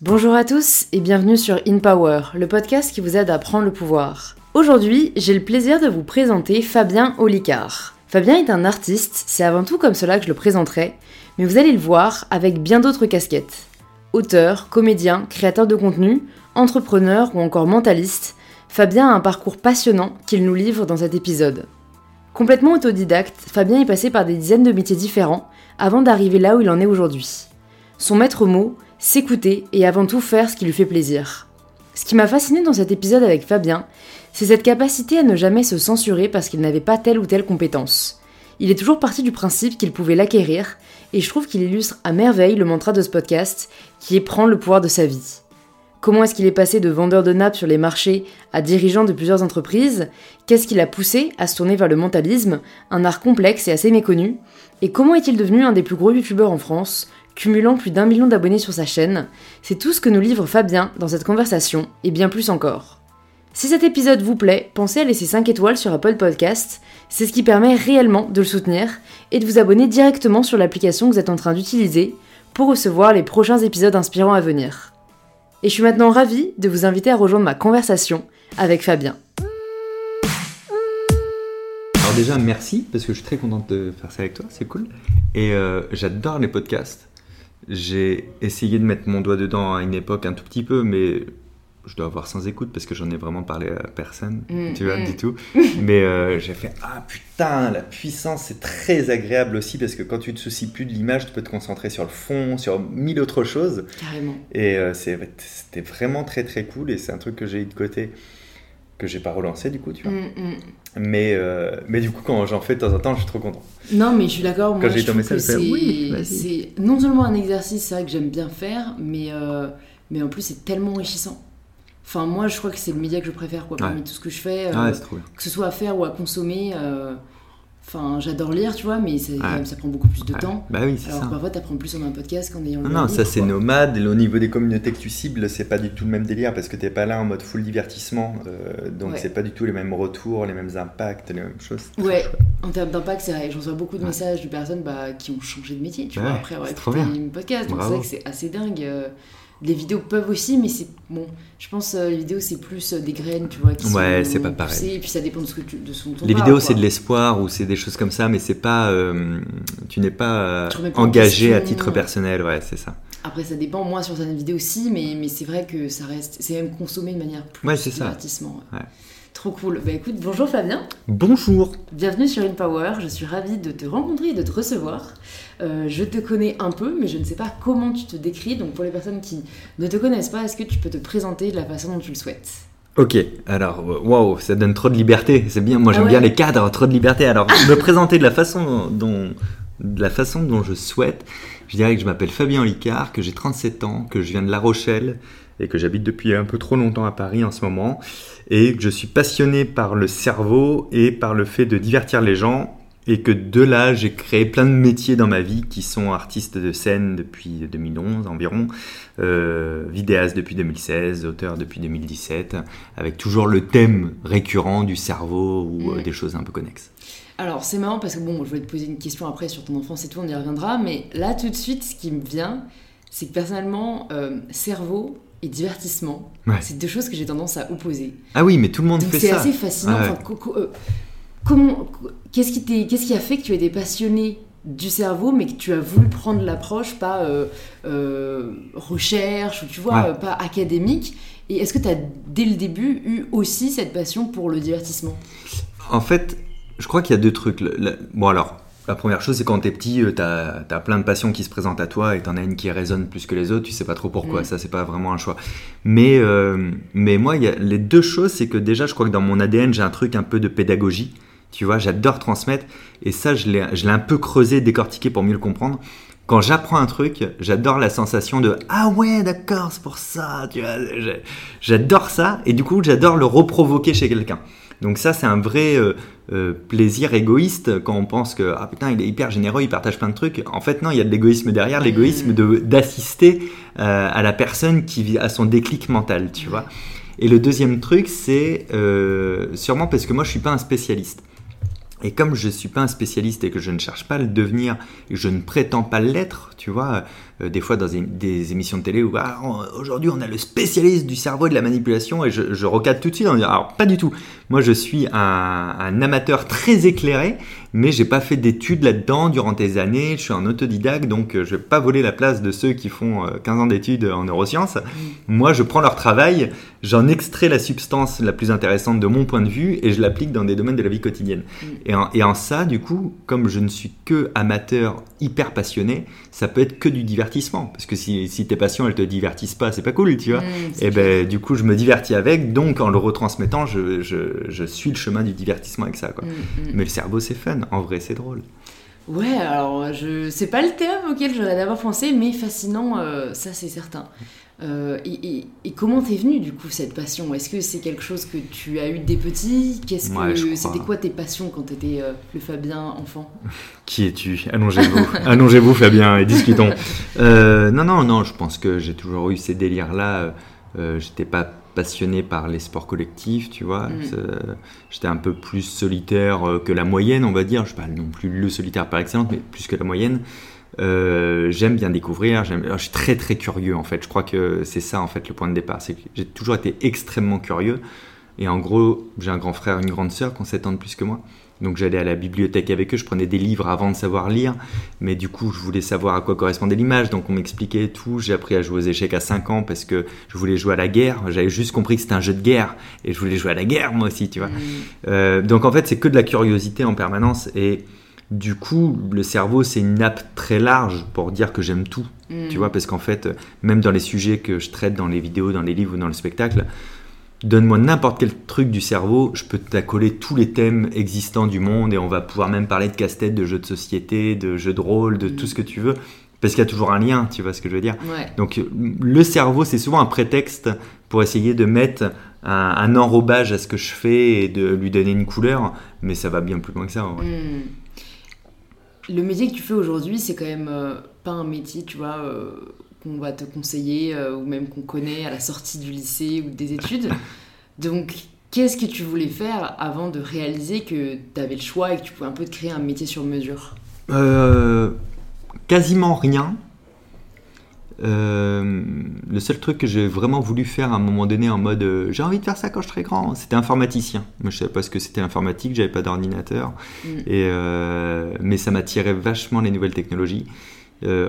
Bonjour à tous et bienvenue sur In Power, le podcast qui vous aide à prendre le pouvoir. Aujourd'hui, j'ai le plaisir de vous présenter Fabien Olicard. Fabien est un artiste, c'est avant tout comme cela que je le présenterai, mais vous allez le voir avec bien d'autres casquettes. Auteur, comédien, créateur de contenu, entrepreneur ou encore mentaliste, Fabien a un parcours passionnant qu'il nous livre dans cet épisode. Complètement autodidacte, Fabien est passé par des dizaines de métiers différents avant d'arriver là où il en est aujourd'hui. Son maître mot, s'écouter et avant tout faire ce qui lui fait plaisir. Ce qui m'a fasciné dans cet épisode avec Fabien, c'est cette capacité à ne jamais se censurer parce qu'il n'avait pas telle ou telle compétence. Il est toujours parti du principe qu'il pouvait l'acquérir, et je trouve qu'il illustre à merveille le mantra de ce podcast, qui est prendre le pouvoir de sa vie. Comment est-ce qu'il est passé de vendeur de nappes sur les marchés à dirigeant de plusieurs entreprises? Qu'est-ce qui l'a poussé à se tourner vers le mentalisme, un art complexe et assez méconnu? Et comment est-il devenu un des plus gros youtubeurs en France, cumulant plus d'un million d'abonnés sur sa chaîne C'est tout ce que nous livre Fabien dans cette conversation, et bien plus encore. Si cet épisode vous plaît, pensez à laisser 5 étoiles sur Apple Podcast, c'est ce qui permet réellement de le soutenir, et de vous abonner directement sur l'application que vous êtes en train d'utiliser pour recevoir les prochains épisodes inspirants à venir. Et je suis maintenant ravie de vous inviter à rejoindre ma conversation avec Fabien. Alors déjà, merci, parce que je suis très contente de faire ça avec toi, c'est cool. Et euh, j'adore les podcasts. J'ai essayé de mettre mon doigt dedans à une époque un tout petit peu, mais je dois avoir sans écoute parce que j'en ai vraiment parlé à personne, Mm, tu vois, mm. du tout. Mais euh, j'ai fait Ah putain, la puissance, c'est très agréable aussi parce que quand tu te soucies plus de l'image, tu peux te concentrer sur le fond, sur mille autres choses. Carrément. Et euh, c'était vraiment très très cool et c'est un truc que j'ai eu de côté que j'ai pas relancé du coup, tu vois. Mm, mm. Mais, euh, mais du coup, quand j'en fais de temps en temps, je suis trop content. Non, mais je suis d'accord. Moi, Quand j'ai je ton trouve que message, c'est oui, vas-y. c'est non seulement un exercice, c'est vrai que j'aime bien faire, mais, euh, mais en plus, c'est tellement enrichissant. Enfin, moi, je crois que c'est le média que je préfère, quoi, parmi Ouais. tout ce que je fais. euh, Ah ouais, c'est trop bien. que ce soit à faire ou à consommer. Enfin, j'adore lire, tu vois, mais ça, quand Ouais. même, ça prend beaucoup plus de Ouais. temps. Bah oui, c'est Alors ça. parfois, t'apprends plus en un podcast qu'en ayant Non, non, ça c'est quoi. nomade. Et au niveau des communautés que tu cibles, c'est pas du tout le même délire parce que t'es pas là en mode full divertissement. euh, donc Ouais. c'est pas du tout les mêmes retours, les mêmes impacts, les mêmes choses. Ouais, en termes d'impact, c'est vrai. J'en reçois beaucoup de messages de personnes bah, qui ont changé de métier, tu Ouais, vois, après avoir écouté une podcast. Donc c'est vrai que c'est assez dingue. euh, Les vidéos peuvent aussi, mais c'est bon. Je pense euh, les vidéos c'est plus euh, des graines, tu vois, qui Ouais, c'est pas pareil. poussées, Et puis ça dépend de ce que tu, de ce dont on Les vidéos c'est de l'espoir ou c'est des choses comme ça, mais c'est pas. euh, tu n'es pas euh, engagé à titre personnel, ouais, c'est ça. Après ça dépend. Moi sur certaines vidéos aussi, mais mais c'est vrai que ça reste, c'est même consommé de manière plus Ouais, c'est ça. divertissement. ouais. Ouais. Trop cool. Bah écoute, bonjour Fabien. Bonjour Bienvenue sur InPower, je suis ravie de te rencontrer et de te recevoir. Euh, je te connais un peu, mais je ne sais pas comment tu te décris. Donc pour les personnes qui ne te connaissent pas, est-ce que tu peux te présenter de la façon dont tu le souhaites? Ok, alors, euh, waouh, ça donne trop de liberté, c'est bien, moi Ah j'aime ouais bien les cadres, trop de liberté. Alors, me présenter de la façon dont, de la façon dont je souhaite, je dirais que je m'appelle Fabien Licard, que j'ai 37 ans, que je viens de La Rochelle et que j'habite depuis un peu trop longtemps à Paris en ce moment, et que je suis passionné par le cerveau et par le fait de divertir les gens, et que de là j'ai créé plein de métiers dans ma vie qui sont artiste de scène depuis 2011 environ, euh, vidéaste depuis 2016, auteur depuis 2017, avec toujours le thème récurrent du cerveau ou euh, Mm. des choses un peu connexes. Alors c'est marrant parce que bon, je vais te poser une question après sur ton enfance et tout, on y reviendra. Mais là tout de suite, ce qui me vient, c'est que personnellement, euh, cerveau et divertissement, Ouais. c'est deux choses que j'ai tendance à opposer. Ah oui, mais tout le monde Donc fait c'est ça. assez fascinant. Ouais. Enfin, co- co- euh, comment, co- qu'est-ce qui t'est- qu'est-ce qui a fait que tu étais passionné du cerveau, mais que tu as voulu prendre l'approche pas euh, euh, recherche ou tu vois Ouais. pas académique. Et est-ce que tu as dès le début eu aussi cette passion pour le divertissement? En fait, je crois qu'il y a deux trucs. Bon alors, la première chose, c'est quand t'es petit, euh, t'as as plein de passions qui se présentent à toi et t'en as une qui résonne plus que les autres, tu sais pas trop pourquoi, Mm. ça c'est pas vraiment un choix. Mais, euh, mais moi, il y a les deux choses, c'est que déjà, je crois que dans mon ADN, j'ai un truc un peu de pédagogie. Tu vois, j'adore transmettre et ça, je l'ai un peu creusé, décortiqué pour mieux le comprendre. Quand j'apprends un truc, j'adore la sensation de ah ouais d'accord c'est pour ça tu vois j'adore ça et du coup j'adore le reprovoquer chez quelqu'un donc ça c'est un vrai euh, euh, plaisir égoïste quand on pense que ah putain il est hyper généreux il partage plein de trucs. En fait non il y a de l'égoïsme derrière l'égoïsme d'assister euh, à la personne qui vit à son déclic mental tu vois. Et le deuxième truc c'est sûrement parce que moi je suis pas un spécialiste Et comme je ne suis pas un spécialiste et que je ne cherche pas à le devenir, et je ne prétends pas l'être, tu vois, euh, des fois dans des, émissions de télé où ah, aujourd'hui on a le spécialiste du cerveau et de la manipulation, et je, je tout de suite en disant alors pas du tout. Moi je suis un, un amateur très éclairé, mais j'ai pas fait d'études là-dedans durant des années, je suis un autodidacte, donc euh, je vais pas voler la place de ceux qui font 15 euh, ans d'études en neurosciences. Mm. Moi je prends leur travail, j'en extrais la substance la plus intéressante de mon point de vue, et je l'applique dans des domaines de la vie quotidienne. Mm. Et en, ça, du coup, comme je ne suis que amateur hyper passionné, ça peut être que du divertissement. Parce que si, tes passions, elles te divertissent pas, c'est pas cool, tu vois. Mmh, et ben, du coup, je me divertis avec, donc en le retransmettant, je, suis le chemin du divertissement avec ça, quoi. Mmh, mmh. Mais le cerveau, c'est fun. En vrai, c'est drôle. Ouais, alors je c'est pas le thème auquel j'aurais d'abord pensé, mais fascinant, euh, ça c'est certain. Euh, et, comment t'es venu du coup cette passion? Est-ce que c'est quelque chose que tu as eu dès petit Qu'est-ce que c'était quoi tes passions quand t'étais euh, le Fabien enfant? Qui es-tu? Allongez-vous, allongez-vous Fabien et discutons. Euh, non non non, je pense que j'ai toujours eu ces délires là. J'étais pas passionné par les sports collectifs, tu vois. Mm. J'étais un peu plus solitaire que la moyenne, on va dire. Je suis pas non plus le solitaire par excellence, mais plus que la moyenne. Euh, j'aime bien découvrir, je suis très très curieux en fait. Je crois que c'est ça en fait le point de départ. C'est que j'ai toujours été extrêmement curieux. Et en gros, j'ai un grand frère, une grande sœur qui ont 7 ans de plus que moi. Donc j'allais à la bibliothèque avec eux, je prenais des livres avant de savoir lire, mais du coup je voulais savoir à quoi correspondait l'image, donc on m'expliquait tout. J'ai appris à jouer aux échecs à 5 ans parce que je voulais jouer à la guerre. J'avais juste compris que c'était un jeu de guerre et je voulais jouer à la guerre moi aussi, tu vois. Mmh. Euh, donc en fait c'est que de la curiosité en permanence et du coup, le cerveau, c'est une nappe très large pour dire que j'aime tout. Mm. Tu vois, parce qu'en fait, même dans les sujets que je traite dans les vidéos, dans les livres ou dans le spectacle, donne-moi n'importe quel truc du cerveau, je peux t'accoler tous les thèmes existants du monde et on va pouvoir même parler de casse-tête, de jeux de société, de jeux de rôle, de tout mm. ce que tu veux. Parce qu'il y a toujours un lien, tu vois ce que je veux dire. Donc le cerveau, c'est souvent un prétexte pour essayer de mettre un, enrobage à ce que je fais et de lui donner une couleur, mais ça va bien plus loin que ça. Ouais. Mm le métier que tu fais aujourd'hui, c'est quand même euh, pas un métier, tu vois, euh, qu'on va te conseiller euh, ou même qu'on connaît à la sortie du lycée ou des études. Donc, qu'est-ce que tu voulais faire avant de réaliser que tu avais le choix et que tu pouvais un peu te créer un métier sur mesure? Quasiment rien. Euh, le seul truc que j'ai vraiment voulu faire à un moment donné en mode euh, j'ai envie de faire ça quand je serai grand, c'était informaticien. Moi je savais pas ce que c'était l'informatique, j'avais pas d'ordinateur, mm. et euh, mais ça m'attirait vachement les nouvelles technologies.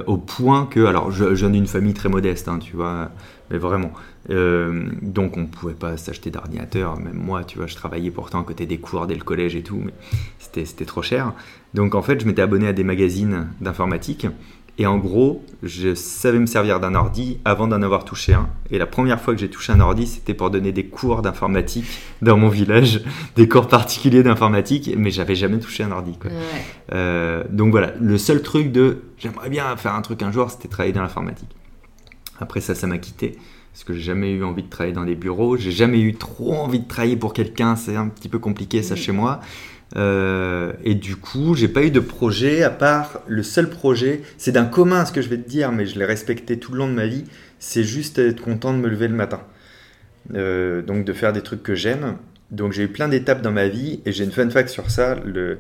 au point que, alors j'en ai une famille très modeste, hein, tu vois, mais vraiment. donc on pouvait pas s'acheter d'ordinateur, même moi, tu vois, je travaillais pourtant à côté des cours dès le collège et tout, mais c'était trop cher. Donc en fait, je m'étais abonné à des magazines d'informatique et en gros, je savais me servir d'un ordi avant d'en avoir touché un. Et la première fois que j'ai touché un ordi, c'était pour donner des cours d'informatique dans mon village, des cours particuliers d'informatique, mais j'avais jamais touché un ordi. Euh, donc voilà, le seul truc de j'aimerais bien faire un truc un jour, c'était travailler dans l'informatique. Après ça, ça m'a quitté parce que j'ai jamais eu envie de travailler dans des bureaux, j'ai jamais eu trop envie de travailler pour quelqu'un, c'est un petit peu compliqué ça chez moi. Euh, et du coup, j'ai pas eu de projet à part le seul projet. C'est d'un commun ce que je vais te dire, mais je l'ai respecté tout le long de ma vie. C'est juste être content de me lever le matin. Euh, donc de faire des trucs que j'aime. Donc j'ai eu plein d'étapes dans ma vie et j'ai une fun fact sur ça. Le,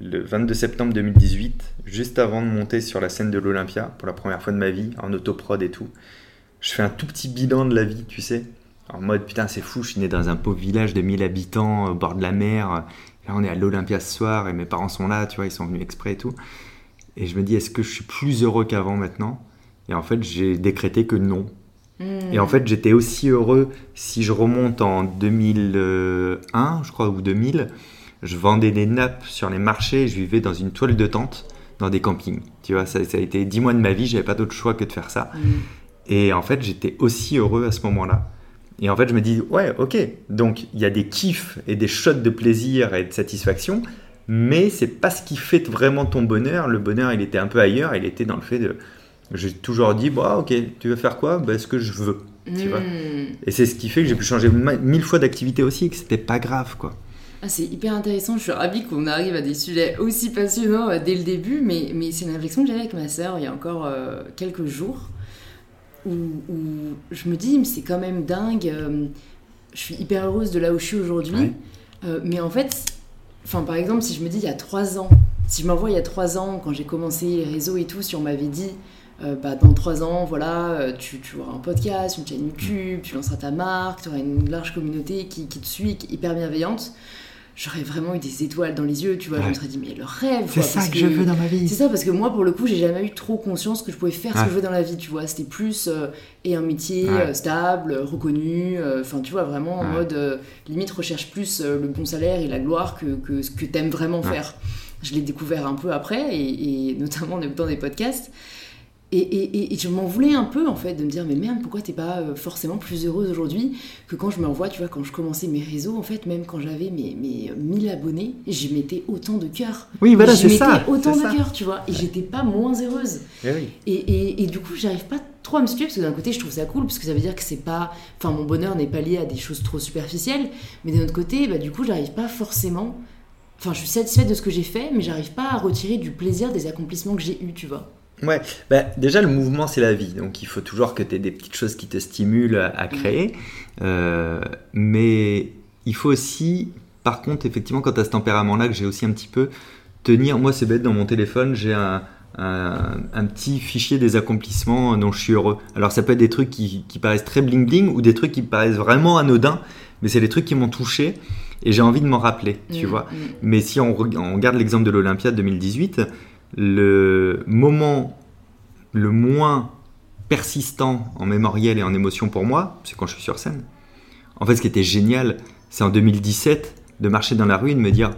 le 22 septembre 2018, juste avant de monter sur la scène de l'Olympia pour la première fois de ma vie, en autoprod et tout, je fais un tout petit bilan de la vie, tu sais. En mode putain, c'est fou, je suis né dans un pauvre village de 1000 habitants au bord de la mer on est à l'Olympia ce soir et mes parents sont là, tu vois, ils sont venus exprès et tout. Et je me dis, est-ce que je suis plus heureux qu'avant maintenant? Et en fait, j'ai décrété que non. Et en fait, j'étais aussi heureux si je remonte en 2001, je crois, ou 2000. Je vendais des nappes sur les marchés et je vivais dans une toile de tente dans des campings. Tu vois, ça, a été dix mois de ma vie, j'avais pas d'autre choix que de faire ça. Et en fait, j'étais aussi heureux à ce moment-là. Et en fait, je me dis, ouais, ok, donc il y a des kiffs et des shots de plaisir et de satisfaction, mais c'est pas ce qui fait vraiment ton bonheur. Le bonheur, il était un peu ailleurs, il était dans le fait de. J'ai toujours dit, bah, ok, tu veux faire quoi? Bah, Ce que je veux. Tu vois? Hmm. et c'est ce qui fait que j'ai pu changer mille fois d'activité aussi, et que c'était pas grave, quoi. Ah, c'est hyper intéressant, je suis ravie qu'on arrive à des sujets aussi passionnants euh, dès le début, mais, mais c'est une réflexion que j'avais avec ma sœur il y a encore euh, quelques jours où, je me dis, c'est quand même dingue, euh, je suis hyper heureuse de là où je suis aujourd'hui, euh, mais en fait, enfin, par exemple, si je me dis il y a trois ans, si je m'envoie il y a trois ans, quand j'ai commencé les réseaux et tout, si on m'avait dit, euh, bah, dans trois ans, voilà, tu, tu, auras un podcast, une chaîne YouTube, tu lanceras ta marque, tu auras une large communauté qui, qui te suit, qui est hyper bienveillante j'aurais vraiment eu des étoiles dans les yeux, tu vois. Je me serais dit, mais le rêve. C'est ça que, je veux dans ma vie. C'est ça, parce que moi, pour le coup, j'ai jamais eu trop conscience que je pouvais faire ce que je veux dans la vie, tu vois. C'était plus euh, et un métier euh, stable, reconnu, euh, enfin, tu vois, vraiment en mode limite recherche plus le bon salaire et la gloire que, que ce que t'aimes vraiment faire. Je l'ai découvert un peu après, et, et notamment en écoutant des podcasts. Et, je m'en voulais un peu en fait de me dire mais merde pourquoi t'es pas euh, forcément plus heureuse aujourd'hui que quand je me revois tu vois quand je commençais mes réseaux en fait même quand j'avais mes, mes 1000 abonnés j'y mettais autant de cœur. Oui voilà c'est ça autant de cœur tu vois et j'étais pas moins heureuse. Eh et, du coup j'arrive pas trop à me situer parce que d'un côté je trouve ça cool parce que ça veut dire que c'est pas enfin mon bonheur n'est pas lié à des choses trop superficielles mais d'un autre côté bah du coup j'arrive pas forcément enfin je suis satisfaite de ce que j'ai fait mais j'arrive pas à retirer du plaisir des accomplissements que j'ai eu tu vois Ouais, bah, déjà le mouvement c'est la vie, donc il faut toujours que tu aies des petites choses qui te stimulent à, créer. Euh, mais il faut aussi, par contre, effectivement, quand tu as ce tempérament-là, que j'ai aussi un petit peu, tenir, moi c'est bête, dans mon téléphone, j'ai un, un, petit fichier des accomplissements dont je suis heureux. Alors ça peut être des trucs qui, qui paraissent très bling bling ou des trucs qui paraissent vraiment anodins, mais c'est des trucs qui m'ont touché et j'ai envie de m'en rappeler, tu mmh, vois. Mmh. Mais si on, on regarde l'exemple de l'Olympia 2018, le moment le moins persistant en mémoriel et en émotion pour moi, c'est quand je suis sur scène. En fait, ce qui était génial, c'est en 2017 de marcher dans la rue et de me dire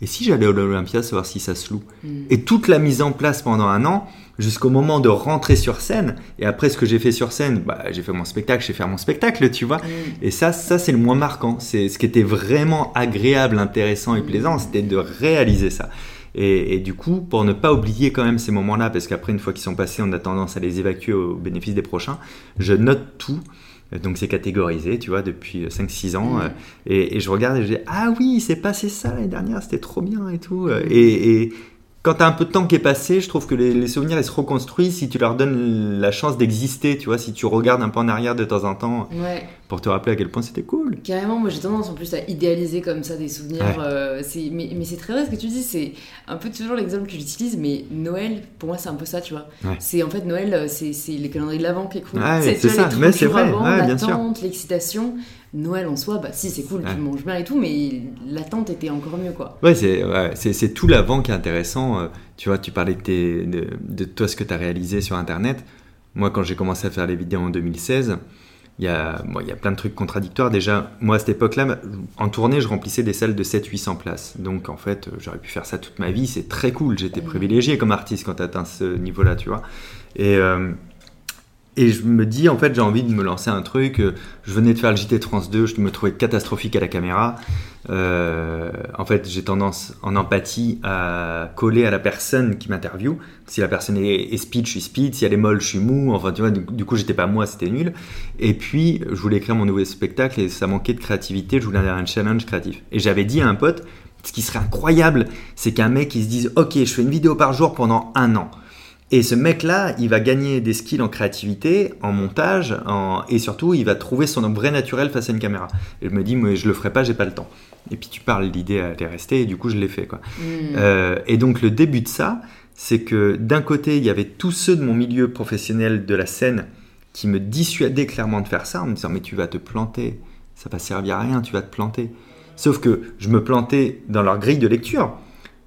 et si j'allais à l'Olympia savoir si ça se loue? Mm. Et toute la mise en place pendant un an, jusqu'au moment de rentrer sur scène. Et après, ce que j'ai fait sur scène, bah, j'ai fait mon spectacle, j'ai fait mon spectacle, tu vois. Mm. Et ça, ça c'est le moins marquant. C'est ce qui était vraiment agréable, intéressant et plaisant, c'était de réaliser ça. Et, du coup, pour ne pas oublier quand même ces moments-là, parce qu'après, une fois qu'ils sont passés, on a tendance à les évacuer au bénéfice des prochains, je note tout. Donc c'est catégorisé, tu vois, depuis 5-6 ans. Mmh. Et, je regarde et je dis, ah oui, il s'est passé ça l'année dernière, c'était trop bien et tout. Mmh. Et, quand tu as un peu de temps qui est passé, je trouve que les, souvenirs ils se reconstruisent si tu leur donnes la chance d'exister, tu vois, si tu regardes un peu en arrière de temps en temps pour te rappeler à quel point c'était cool. Carrément, moi j'ai tendance en plus à idéaliser comme ça des souvenirs. Euh, mais, mais c'est très vrai ce que tu dis, c'est un peu toujours l'exemple que j'utilise, mais Noël, pour moi c'est un peu ça, tu vois. C'est en fait Noël, euh, c'est les calendriers de l'avant qui est cool. c'est ça, mais c'est vrai, l'attente, l'excitation. Noël en soi, bah si c'est cool, tu manges bien et tout, mais l'attente était encore mieux quoi. Ouais, c'est ouais, tout l'avant qui est intéressant. Euh, tu vois, tu parlais de, de, de toi ce que tu as réalisé sur internet. Moi, quand j'ai commencé à faire les vidéos en 2016, il y, a, bon, il y a plein de trucs contradictoires. Déjà, moi à cette époque-là, en tournée, je remplissais des salles de 700-800 places. Donc en fait, j'aurais pu faire ça toute ma vie. C'est très cool. J'étais privilégié comme artiste quand tu atteins ce niveau-là, tu vois. Et, euh, et je me dis, en fait, j'ai envie de me lancer un truc. Je venais de faire le JT Trans 2, je me trouvais catastrophique à la caméra. Euh, en fait, j'ai tendance, en empathie, à coller à la personne qui m'interviewe. Si la personne est, speed, je suis speed. Si elle est molle, je suis mou. Enfin, tu vois, du, coup, j'étais pas moi, c'était nul. Et puis, je voulais écrire mon nouveau spectacle et ça manquait de créativité. Je voulais un challenge créatif. Et j'avais dit à un pote, ce qui serait incroyable, c'est qu'un mec, il se dise, OK, je fais une vidéo par jour pendant un an. Et ce mec-là, il va gagner des skills en créativité, en montage, et surtout, il va trouver son vrai naturel face à une caméra. Et je me dis, mais je le ferai pas, j'ai pas le temps. Et puis tu parles, l'idée allait rester, et du coup, je l'ai fait. Quoi. Hmm. Euh, et donc, le début de ça, c'est que d'un côté, il y avait tous ceux de mon milieu professionnel de la scène qui me dissuadaient clairement de faire ça, en me disant, mais tu vas te planter, ça va servir à rien, tu vas te planter. Sauf que je me plantais dans leur grille de lecture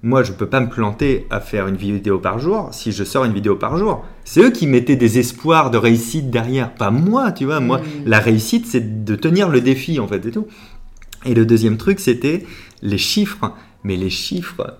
moi, je ne peux pas me planter à faire une vidéo par jour si je sors une vidéo par jour. C'est eux qui mettaient des espoirs de réussite derrière, pas moi, tu vois. Moi, mm. la réussite, c'est de tenir le défi, en fait, et tout. Et le deuxième truc, c'était les chiffres. Mais les chiffres,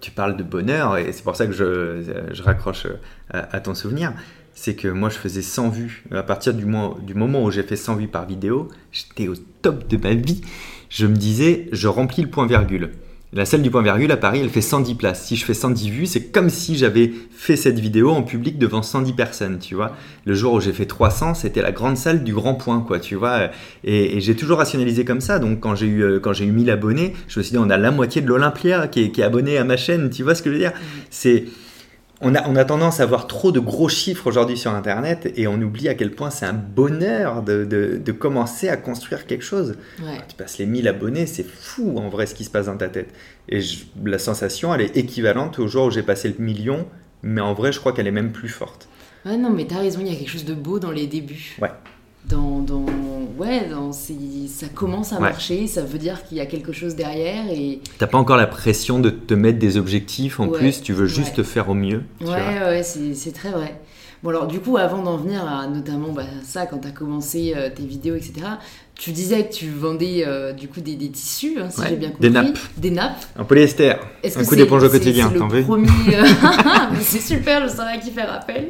tu parles de bonheur, et c'est pour ça que je, raccroche à, ton souvenir. C'est que moi, je faisais 100 vues. À partir du, du moment où j'ai fait 100 vues par vidéo, j'étais au top de ma vie. Je me disais, je remplis le point virgule. La salle du point virgule à Paris, elle fait 110 places. Si je fais 110 vues, c'est comme si j'avais fait cette vidéo en public devant 110 personnes, tu vois. Le jour où j'ai fait 300, c'était la grande salle du grand point, quoi, tu vois. Et, j'ai toujours rationalisé comme ça. Donc quand j'ai eu euh, quand j'ai eu 1000 abonnés, je me suis dit on a la moitié de l'Olympia qui est, qui abonné à ma chaîne, tu vois ce que je veux dire? C'est on a, on a tendance à voir trop de gros chiffres aujourd'hui sur Internet et on oublie à quel point c'est un bonheur de, de- de commencer à construire quelque chose. Ouais. Tu passes les 1000 abonnés, c'est fou en vrai ce qui se passe dans ta tête. Et je- la sensation, elle est équivalente au jour où j'ai passé le million, mais en vrai, je crois qu'elle est même plus forte. Ouais, non, mais t'as raison, il y a quelque chose de beau dans les débuts. Ouais. Dans, dans, ouais, dans, ça commence à Ouais. marcher, ça veut dire qu'il y a quelque chose derrière et T'as pas encore la pression de te mettre des objectifs en Ouais, plus, tu veux juste ouais. faire au mieux. Ouais, ouais, c'est très vrai. Bon, alors, du coup, avant d'en venir à notamment bah, ça, quand tu as commencé euh, tes vidéos, etc., tu disais que tu vendais euh, du coup des, des tissus, hein, si Ouais, j'ai bien compris. des nappes. Des nappes. Un polyester, Est-ce un que coup d'éponge au quotidien, t'en veux premier, euh, C'est super, je saurais à qui faire appel.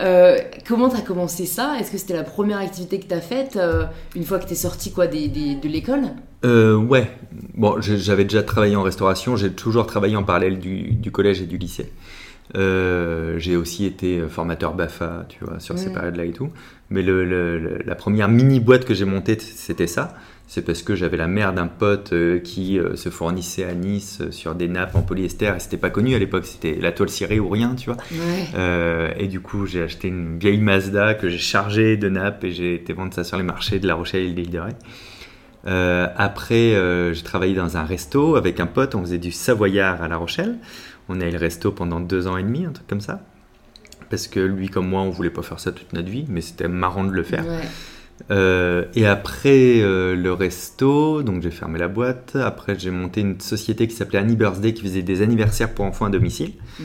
Euh, comment tu as commencé ça? Est-ce que c'était la première activité que tu as faite euh, une fois que tu es sorti quoi, des, des- de l'école? Euh, ouais. Bon, j'avais déjà travaillé en restauration, j'ai toujours travaillé en parallèle du, du collège et du lycée. Euh, j'ai aussi été formateur BAFA, tu vois, sur ces périodes-là et tout. Mais le, le- le- la première mini-boîte que j'ai montée, c'était ça. C'est parce que j'avais la mère d'un pote euh, qui euh, se fournissait à Nice euh, sur des nappes en polyester et c'était pas connu à l'époque, c'était la toile cirée ou rien, tu vois. Ouais. Euh, et du coup, j'ai acheté une vieille Mazda que j'ai chargée de nappes et j'ai été vendre ça sur les marchés de La Rochelle et de l'île de Ré. Euh, après, euh, j'ai travaillé dans un resto avec un pote, on faisait du savoyard à La Rochelle. On a eu le resto pendant deux ans et demi, un truc comme ça. Parce que lui comme moi, on voulait pas faire ça toute notre vie, mais c'était marrant de le faire. Ouais. Euh, et après euh, le resto, donc j'ai fermé la boîte. Après, j'ai monté une société qui s'appelait Annie Birthday qui faisait des anniversaires pour enfants à domicile. Mm.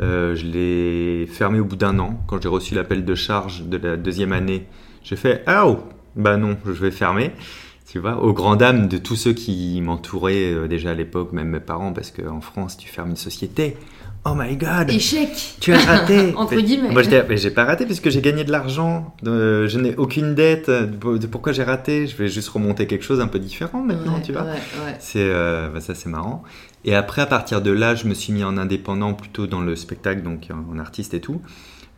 Euh, je l'ai fermé au bout d'un an. Quand j'ai reçu l'appel de charge de la deuxième année, j'ai fait Ah oh Bah non, je vais fermer. Tu vois, aux grandes dames de tous ceux qui m'entouraient euh, déjà à l'époque, même mes parents, parce qu'en France, tu fermes une société. Oh my god Échec Tu as raté Entre guillemets. Moi, j'étais, mais j'ai pas raté puisque j'ai gagné de l'argent. Je n'ai aucune dette. De de pourquoi j'ai raté? Je vais juste remonter quelque chose un peu différent maintenant, Ouais, tu vois. ouais, ouais. C'est euh, bah, ça, c'est marrant. Et après, à partir de là, je me suis mis en indépendant plutôt dans le spectacle, donc en artiste et tout,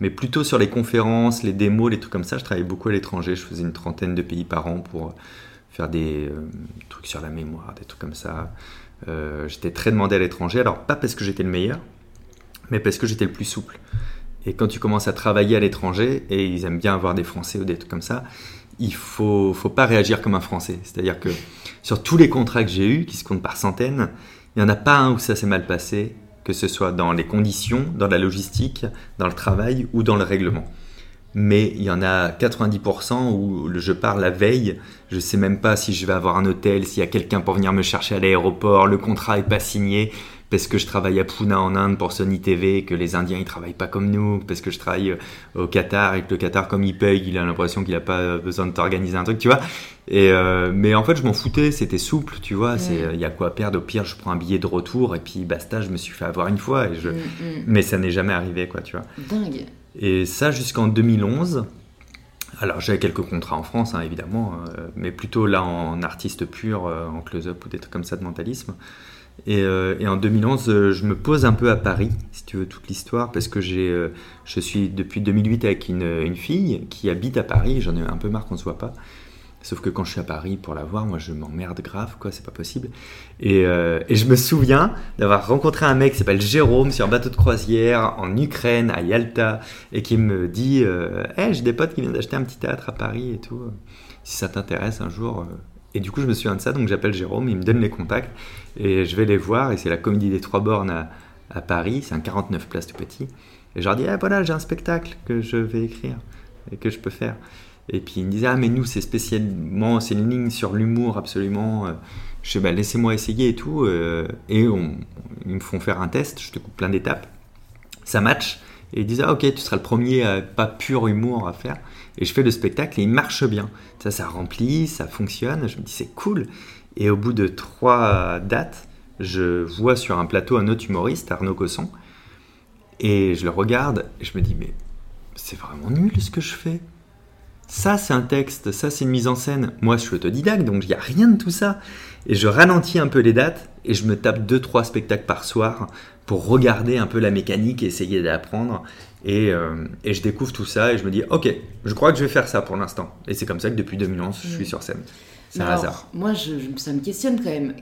mais plutôt sur les conférences, les démos, les trucs comme ça. Je travaillais beaucoup à l'étranger. Je faisais une trentaine de pays par an pour faire des euh, trucs sur la mémoire, des trucs comme ça. Euh, j'étais très demandé à l'étranger. Alors pas parce que j'étais le meilleur, mais parce que j'étais le plus souple. Et quand tu commences à travailler à l'étranger, et ils aiment bien avoir des Français ou des trucs comme ça, il faut, faut pas réagir comme un Français. C'est-à-dire que sur tous les contrats que j'ai eus, qui se comptent par centaines, il n'y en a pas un où ça s'est mal passé, que ce soit dans les conditions, dans la logistique, dans le travail ou dans le règlement. Mais il y en a 90% où je pars la veille, je sais même pas si je vais avoir un hôtel, s'il y a quelqu'un pour venir me chercher à l'aéroport, le contrat est pas signé parce que je travaille à Pune en Inde pour Sony TV, que les Indiens ils travaillent pas comme nous, parce que je travaille euh, au Qatar et que le Qatar comme il paye, il a l'impression qu'il a pas besoin de t'organiser un truc, tu vois. Et euh, mais en fait je m'en foutais, c'était souple, tu vois. C'est il y a quoi perdre? Au pire je prends un billet de retour et puis basta, je me suis fait avoir une fois et je. Mm, mm. Mais ça n'est jamais arrivé quoi, tu vois. Dingue. Et ça jusqu'en 2011. Alors j'avais quelques contrats en France, hein, évidemment, euh, mais plutôt là en artiste pur, euh, en close-up ou des trucs comme ça de mentalisme. Et, euh, en 2011, euh, je me pose un peu à Paris, si tu veux toute l'histoire, parce que j'ai, je suis depuis 2008 avec une, une fille qui habite à Paris. J'en ai un peu marre qu'on se voit pas. Sauf que quand je suis à Paris pour la voir, moi je m'emmerde grave, quoi, c'est pas possible. Et, euh, et je me souviens d'avoir rencontré un mec qui s'appelle Jérôme sur un bateau de croisière en Ukraine, à Yalta, et qui me dit euh, Hey, j'ai des potes qui viennent d'acheter un petit théâtre à Paris et tout. Si ça t'intéresse un jour. euh. Et du coup, je me souviens de ça, donc j'appelle Jérôme, il me donne les contacts, et je vais les voir, et c'est la comédie des Trois Bornes à, à Paris, c'est un 49 places tout petit. Et je leur dis Ah, voilà, j'ai un spectacle que je vais écrire et que je peux faire. Et puis il me disait Ah, mais nous, c'est spécialement, c'est une ligne sur l'humour absolument. euh. Je dis bah, Laissez-moi essayer et tout. euh, et ils me font faire un test, je te coupe plein d'étapes. Ça match. Et ils disent Ah, ok, tu seras le premier, à, pas pur humour à faire. Et je fais le spectacle et il marche bien. Ça, ça remplit, ça fonctionne. Je me dis C'est cool. Et au bout de trois dates, je vois sur un plateau un autre humoriste, Arnaud Cosson. Et je le regarde et je me dis Mais c'est vraiment nul ce que je fais. Ça, c'est un texte, ça, c'est une mise en scène. Moi, je suis autodidacte, donc il n'y a rien de tout ça. Et je ralentis un peu les dates et je me tape deux, trois spectacles par soir pour regarder un peu la mécanique et essayer d'apprendre. Et, euh, et je découvre tout ça et je me dis, ok, je crois que je vais faire ça pour l'instant. Et c'est comme ça que depuis 2011, je suis sur scène. C'est un hasard. Moi, je- ça me questionne quand même.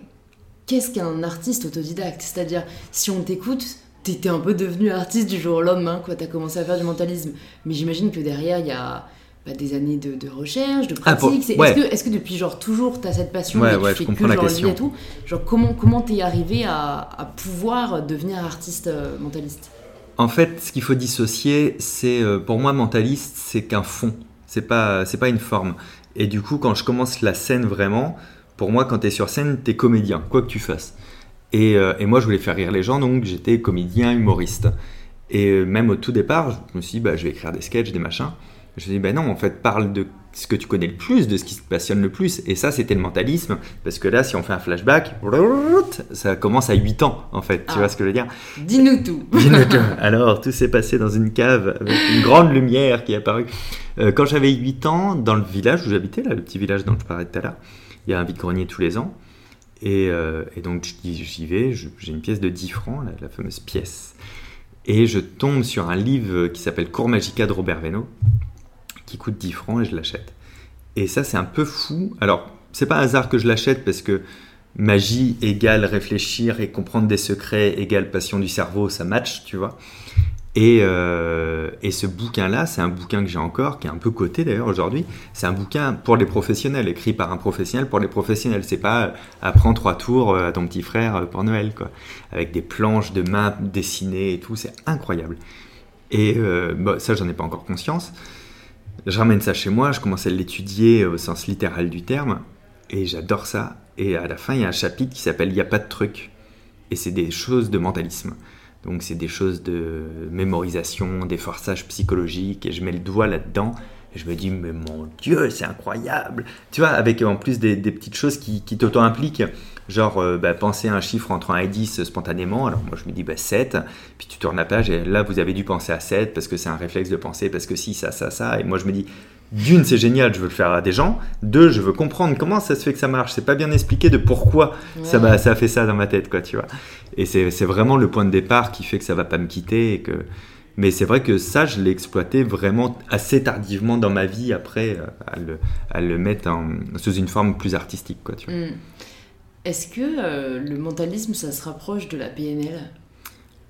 Qu'est-ce qu'un artiste autodidacte? C'est-à-dire, si on t'écoute, t'étais un peu devenu artiste du jour au lendemain, quoi. T'as commencé à faire du mentalisme. Mais j'imagine que derrière, il y a bah, des années de, de recherche, de Ah, pratique. Ouais. Est-ce que, depuis genre toujours t'as cette passion Ouais, et tu ouais, je fais que comprends la genre question. et tout? Genre comment comment t'es arrivé à, à pouvoir devenir artiste euh, mentaliste? En fait, ce qu'il faut dissocier, c'est euh, pour moi mentaliste, c'est qu'un fond. C'est pas, c'est pas une forme. Et du coup, quand je commence la scène vraiment, pour moi, quand tu es sur scène, tu es comédien, quoi que tu fasses. Et, euh, et moi, je voulais faire rire les gens, donc j'étais comédien, humoriste. Et même au tout départ, je me suis dit, bah, je vais écrire des sketchs, des machins. Je dit, bah non, en fait, parle de ce que tu connais le plus, de ce qui te passionne le plus. Et ça, c'était le mentalisme. Parce que là, si on fait un flashback, ça commence à 8 ans, en fait. Tu Ah. vois ce que je veux dire? Dis-nous tout. alors, tout s'est passé dans une cave avec une grande lumière qui est apparue. Euh, quand j'avais 8 ans, dans le village où j'habitais, là, le petit village dont je parlais tout à l'heure, il y a un vide-grenier tous les ans. Et, euh, et donc, je dis, j'y vais, j'ai une pièce de 10 francs, la, la fameuse pièce. Et je tombe sur un livre qui s'appelle Cours Magica de Robert Veno, qui coûte 10 francs et je l'achète. Et ça, c'est un peu fou. Alors, c'est pas hasard que je l'achète parce que magie égale réfléchir et comprendre des secrets égale passion du cerveau, ça match, tu vois. Et, euh, et ce bouquin-là, c'est un bouquin que j'ai encore, qui est un peu coté d'ailleurs aujourd'hui. C'est un bouquin pour les professionnels, écrit par un professionnel pour les professionnels. C'est pas euh, apprends trois tours euh, à ton petit frère pour Noël, quoi. Avec des planches de main dessinées et tout, c'est incroyable. Et euh, bon, ça, j'en ai pas encore conscience. Je ramène ça chez moi, je commence à l'étudier au sens littéral du terme, et j'adore ça. Et à la fin, il y a un chapitre qui s'appelle Il n'y a pas de truc. Et c'est des choses de mentalisme. Donc c'est des choses de mémorisation, des forçages psychologiques, et je mets le doigt là-dedans, et je me dis, mais mon Dieu, c'est incroyable Tu vois, avec en plus des, des petites choses qui, qui t'auto-impliquent, genre euh, bah, penser à un chiffre entre 1 et 10 spontanément, alors moi je me dis bah, 7, puis tu tournes la page, et là vous avez dû penser à 7, parce que c'est un réflexe de penser, parce que si, ça, ça, ça, et moi je me dis, d'une, c'est génial, je veux le faire à des gens, deux, je veux comprendre comment ça se fait que ça marche, c'est pas bien expliqué de pourquoi ça, m'a- ça a fait ça dans ma tête, quoi, tu vois. Et c'est vraiment le point de départ qui fait que ça va pas me quitter. Et que... Mais c'est vrai que ça, je l'ai exploité vraiment assez tardivement dans ma vie après euh, à le, à le mettre en- sous une forme plus artistique, quoi, tu vois. Hmm. Est-ce que euh, le mentalisme, ça se rapproche de la PNL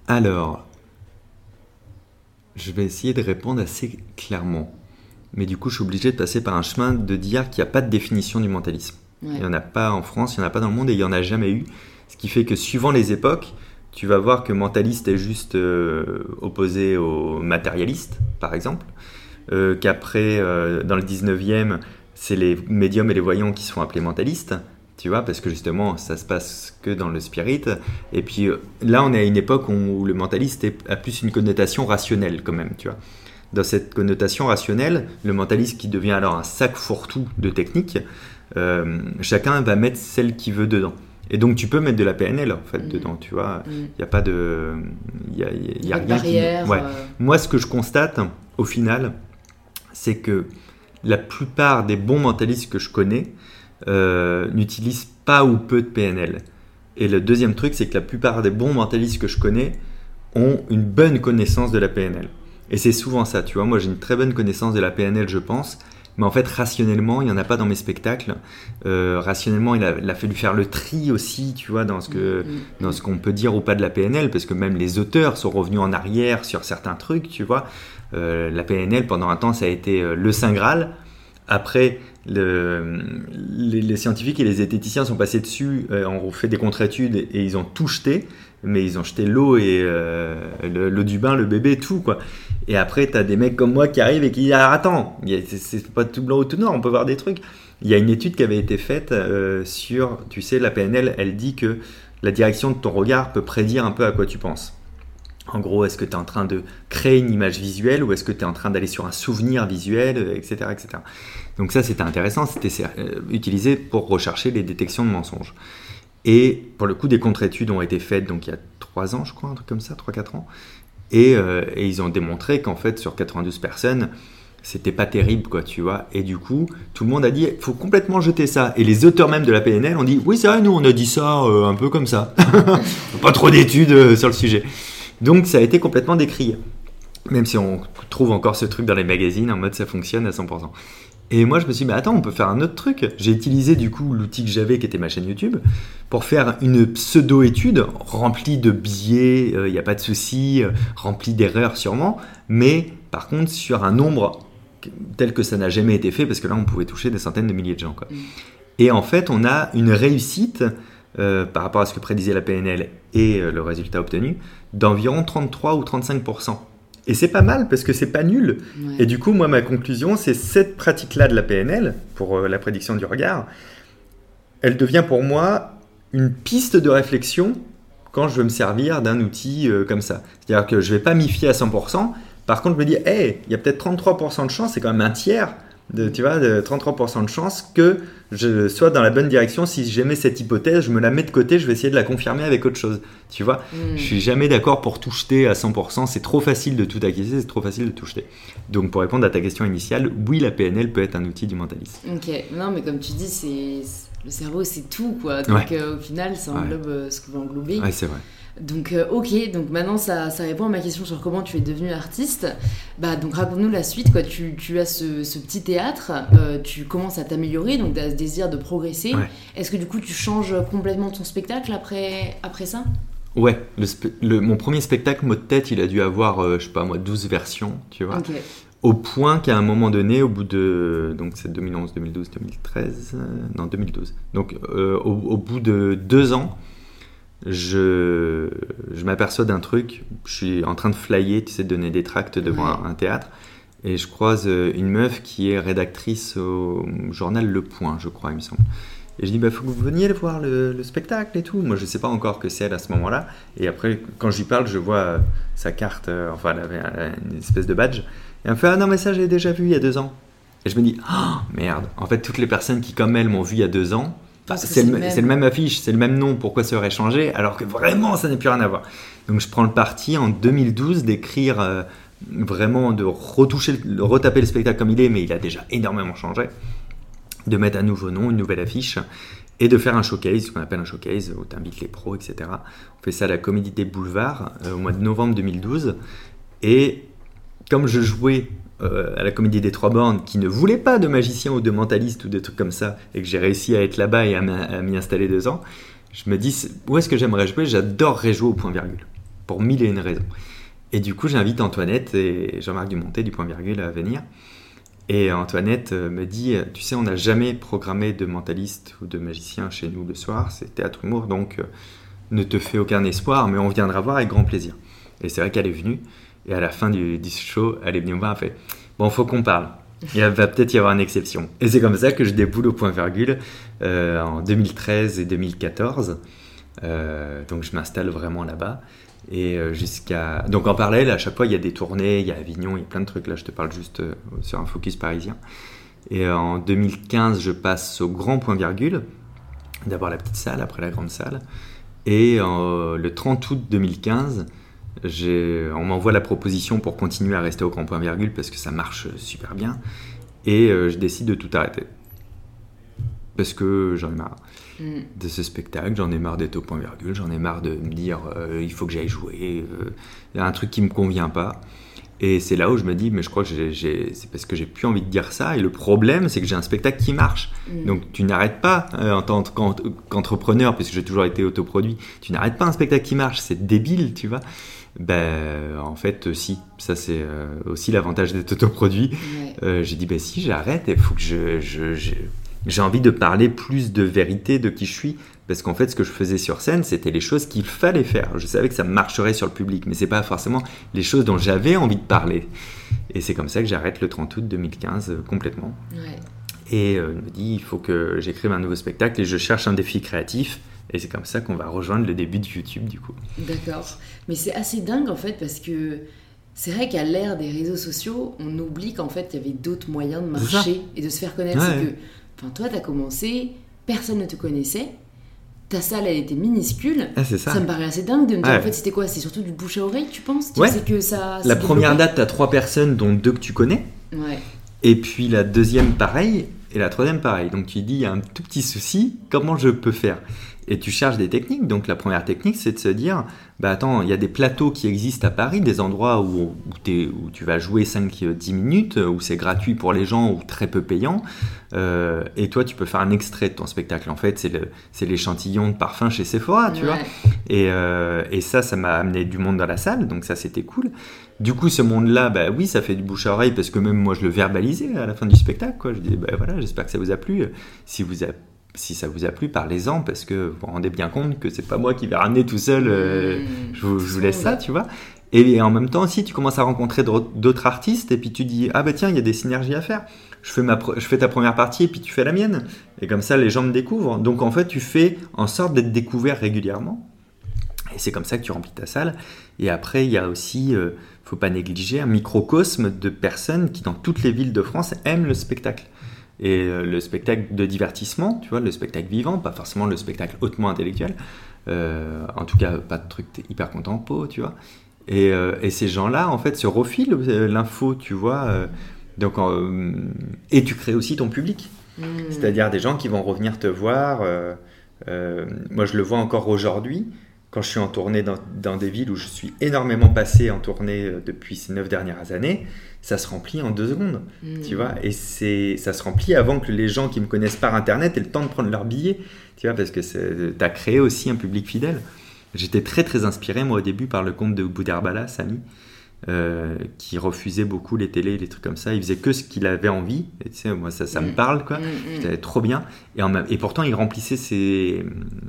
Alors, je vais essayer de répondre assez clairement. Mais du coup, je suis obligé de passer par un chemin de dire qu'il n'y a pas de définition du mentalisme. Ouais. Il n'y en a pas en France, il n'y en a pas dans le monde et il n'y en a jamais eu. Ce qui fait que suivant les époques, tu vas voir que mentaliste est juste euh, opposé au matérialiste, par exemple. Euh, Qu'après, dans le 19e, c'est les médiums et les voyants qui sont appelés mentalistes. Tu vois, parce que justement, ça se passe que dans le spirit. Et puis euh, là, on est à une époque où, le mentaliste a plus une connotation rationnelle, quand même, tu vois. Dans cette connotation rationnelle, le mentaliste qui devient alors un sac fourre-tout de techniques, euh, chacun va mettre celle qu'il veut dedans. Et donc tu peux mettre de la PNL en fait Mhm. dedans, tu vois. Hmm. Il n'y a pas de, il y a, y y rien qui- barrière. Ouais. euh, Moi, ce que je constate au final, c'est que la plupart des bons mentalistes que je connais euh, n'utilisent pas ou peu de PNL. Et le deuxième truc, c'est que la plupart des bons mentalistes que je connais ont une bonne connaissance de la PNL. Et c'est souvent ça, tu vois. Moi, j'ai une très bonne connaissance de la PNL, je pense. Mais en fait, rationnellement, il n'y en a pas dans mes spectacles. Euh, rationnellement, il a, il a fallu faire le tri aussi, tu vois, dans ce que, hmm, dans ce qu'on peut dire ou pas de la PNL, parce que même les auteurs sont revenus en arrière sur certains trucs, tu vois. Euh, la PNL, pendant un temps, ça a été le Saint Graal. Après, le- les, scientifiques et les zététiciens sont passés dessus, euh, ont fait des contre-études et, ils ont tout jeté, mais ils ont jeté l'eau et euh, le- l'eau du bain, le bébé, tout, quoi. Et après, tu as des mecs comme moi qui arrivent et qui disent Ah, Attends, c'est pas tout blanc ou tout noir, on peut voir des trucs. Il y a une étude qui avait été faite euh, sur, tu sais, la PNL, elle dit que la direction de ton regard peut prédire un peu à quoi tu penses. En gros, est-ce que tu es en train de créer une image visuelle ou est-ce que tu es en train d'aller sur un souvenir visuel, euh, etc. etc. Donc ça, c'était intéressant, c'était euh, utilisé pour rechercher les détections de mensonges. Et pour le coup, des contre-études ont été faites donc il y a 3 ans, je crois, un truc comme ça, 3-4 ans. Et, euh, et ils ont démontré qu'en fait, sur 92 personnes, c'était pas terrible, quoi, tu vois. Et du coup, tout le monde a dit, faut complètement jeter ça. Et les auteurs même de la PNL ont dit, oui, vrai, nous, on a dit ça un peu comme ça. pas trop d'études sur le sujet. Donc, ça a été complètement décrié. Même si on trouve encore ce truc dans les magazines, en mode ça fonctionne à 100%. Et moi, je me suis dit, mais attends, on peut faire un autre truc. J'ai utilisé du coup l'outil que j'avais, qui était ma chaîne YouTube, pour faire une pseudo-étude remplie de biais, il n'y a pas de souci, euh, remplie d'erreurs sûrement, mais par contre sur un nombre tel que ça n'a jamais été fait, parce que là, on pouvait toucher des centaines de milliers de gens. Quoi. Mm. Et en fait, on a une réussite euh, par rapport à ce que prédisait la PNL et euh, le résultat obtenu d'environ 33 ou 35%. Et c'est pas mal parce que c'est pas nul. Ouais. Et du coup, moi, ma conclusion, c'est cette pratique-là de la PNL, pour euh, la prédiction du regard, elle devient pour moi une piste de réflexion quand je veux me servir d'un outil comme ça. C'est-à-dire que je vais pas m'y fier à 100%. Par contre, je me dis, hey, il y a peut-être 33% de chance, c'est quand même un tiers, de, tu vois, de 33% de chance que je sois dans la bonne direction. Si j'aimais cette hypothèse, je me la mets de côté, je vais essayer de la confirmer avec autre chose. Tu vois, Mm. je suis jamais d'accord pour tout jeter à 100%. C'est trop facile de tout acquiescer, c'est trop facile de tout jeter. Donc, pour répondre à ta question initiale, oui, la PNL peut être un outil du mentalisme. Ok, non mais comme tu dis, c'est le cerveau c'est tout quoi. Donc euh, au final, ça englobe euh, ce qu'on veut englober. Ouais, c'est vrai. Donc euh, ok, donc maintenant ça, ça répond à ma question sur comment tu es devenu artiste. Bah donc raconte-nous la suite quoi. Tu, tu as ce, ce petit théâtre, euh, tu commences à t'améliorer, donc tu as ce désir de progresser. Ouais. Est-ce que du coup tu changes complètement ton spectacle après, après ça? Ouais, le mon premier spectacle, mot de tête, il a dû avoir, euh, je sais pas moi, 12 versions, tu vois. Ok. Au point qu'à un moment donné, au bout de. Donc c'est 2011, 2012, 2013. euh, non, 2012. Donc au, au bout de deux ans, je, je m'aperçois d'un truc. Je suis en train de flyer, tu sais, de donner des tracts devant Ouais. un, un théâtre. Et je croise euh, une meuf qui est rédactrice au journal Le Point, je crois, il me semble. Et je dis, bah, faut que vous veniez voir le, le spectacle et tout. Moi, je sais pas encore que c'est elle à ce moment-là. Et après, quand je lui parle, je vois euh, sa carte, euh, enfin, elle avait une espèce de badge. Et elle me fait, ah non, mais ça, j'ai déjà vu il y a deux ans. Et je me dis, oh, merde. En fait, toutes les personnes qui, comme elle, m'ont vu il y a deux ans, bah, c'est le, le même. affiche, c'est le même nom. Pourquoi ça aurait changé Alors que vraiment, ça n'a plus rien à voir. Donc, je prends le parti en 2012 d'écrire euh, vraiment, de retoucher, de retaper le spectacle comme il est, mais il a déjà énormément changé. De mettre un nouveau nom, une nouvelle affiche et de faire un showcase, ce qu'on appelle un showcase, où tu invites les pros, etc. On fait ça à la Comédie des Boulevards euh, au mois de novembre 2012. Et comme je jouais euh, à la Comédie des Trois Bornes, qui ne voulait pas de magicien ou de mentaliste ou des trucs comme ça, et que j'ai réussi à être là-bas et à m'y- installer deux ans, je me dis, où est-ce que j'aimerais jouer? J'adorerais jouer au point-virgule, pour mille et une raisons. Et du coup, j'invite Antoinette et Jean-Marc Dumontet du point-virgule à venir. Et Antoinette euh, me dit, tu sais, on n'a jamais programmé de mentaliste ou de magicien chez nous le soir, c'est théâtre humour, donc euh, ne te fais aucun espoir, mais on viendra voir avec grand plaisir. Et c'est vrai qu'elle est venue, et à la fin du, du show, elle est venue me voir, elle fait, bon, faut qu'on parle. Il va peut-être y avoir une exception. Et c'est comme ça que je déboule au point-virgule euh, en 2013 et 2014. Euh, donc je m'installe vraiment là-bas. Et euh, jusqu'à. Donc en parallèle, à chaque fois, il y a des tournées, il y a Avignon, il y a plein de trucs. Là, je te parle juste sur un focus parisien. Et en 2015, je passe au grand point virgule. D'abord la petite salle, après la grande salle. Et le 30 août 2015, j'ai- on m'envoie la proposition pour continuer à rester au grand point virgule parce que ça marche super bien. Et euh, je décide de tout arrêter. Parce que j'en ai marre Mm. de ce spectacle, j'en ai marre d'être au point virgule, j'en ai marre de me dire euh, il faut que j'aille jouer, euh, il y a un truc qui me convient pas. Et c'est là où je me dis mais je crois que c'est parce que j'ai plus envie de dire ça. Et le problème c'est que j'ai un spectacle qui marche. Mm. Donc tu n'arrêtes pas euh, en tant qu'en- qu'entrepreneur, puisque j'ai toujours été autoproduit, tu n'arrêtes pas un spectacle qui marche, c'est débile, tu vois. Ben en fait euh, si, ça c'est euh, aussi l'avantage d'être autoproduit. Ouais. Euh, j'ai dit, bah si, j'arrête, il faut que je, je- je- j'ai envie de parler plus de vérité de qui je suis. Parce qu'en fait, ce que je faisais sur scène, c'était les choses qu'il fallait faire. Je savais que ça marcherait sur le public, mais c'est pas forcément les choses dont j'avais envie de parler. Et c'est comme ça que j'arrête le 30 août 2015 euh, complètement. Ouais. Et euh, je me dis, il faut que j'écrive un nouveau spectacle et je cherche un défi créatif. Et c'est comme ça qu'on va rejoindre le début de YouTube, du coup. D'accord. Mais c'est assez dingue en fait parce que c'est vrai qu'à l'ère des réseaux sociaux, on oublie qu'en fait il y avait d'autres moyens de marcher et de se faire connaître. Ouais. C'est que, enfin, toi, t'as commencé, personne ne te connaissait, ta salle elle était minuscule. Ah, c'est ça. Ça me paraît assez dingue de me dire Ouais. en fait c'était quoi? C'est surtout du bouche à oreille, tu penses? Tu Ouais. sais que ça. La première développé date, t'as trois personnes, dont deux que tu connais. Ouais. Et puis la deuxième, pareil. Et la troisième, pareil. Donc tu dis, il y a un tout petit souci, comment je peux faire? Et tu cherches des techniques. Donc la première technique, c'est de se dire, bah attends, il y a des plateaux qui existent à Paris, des endroits où, où, tu vas jouer 5-10 minutes, où c'est gratuit pour les gens ou très peu payant. Euh, et toi, tu peux faire un extrait de ton spectacle. En fait, c'est l'échantillon de parfum chez Sephora, tu vois. Et, euh, et, ça, ça m'a amené du monde dans la salle, donc ça, c'était cool. Du coup, ce monde-là, bah oui, ça fait du bouche à oreille parce que même moi, je le verbalisais à la fin du spectacle. Quoi. Je dis, bah voilà, j'espère que ça vous a plu. Si vous a si ça vous a plu, parlez-en parce que vous vous rendez bien compte que c'est pas moi qui vais ramener tout seul. Euh, mmh. je, vous, laisse ça, tu vois. Et en même temps, aussi, tu commences à rencontrer d'autres artistes et puis tu dis ah bah tiens, il y a des synergies à faire. Je fais, ma, je fais ta première partie et puis tu fais la mienne. Et comme ça, les gens me découvrent. Donc en fait, tu fais en sorte d'être découvert régulièrement. Et c'est comme ça que tu remplis ta salle. Et après, il y a aussi, euh, faut pas négliger, un microcosme de personnes qui, dans toutes les villes de France, aiment le spectacle. Et euh, le spectacle de divertissement, tu vois, le spectacle vivant, pas forcément le spectacle hautement intellectuel, euh, en tout cas pas de truc hyper contempo, tu vois. Et, euh, et ces gens-là, en fait, se refilent l'info, tu vois. donc, et tu crées aussi ton public. Mmh. C'est-à-dire des gens qui vont revenir te voir. moi, je le vois encore aujourd'hui quand je suis en tournée dans, dans, des villes où je suis énormément passé en tournée depuis ces neuf dernières années ça se remplit en deux secondes, tu hmm. vois. Et c'est, ça se remplit avant que les gens qui me connaissent par Internet aient le temps de prendre leur billet, tu vois, parce que tu as créé aussi un public fidèle. J'étais très très inspiré, moi, au début, par le compte de Boudherbala, Samy, euh, qui refusait beaucoup les télés, les trucs comme ça. Il faisait que ce qu'il avait envie. Et tu sais, moi, ça, ça me hmm. parle, quoi. C'était trop bien. Et, en, et pourtant, il remplissait ses,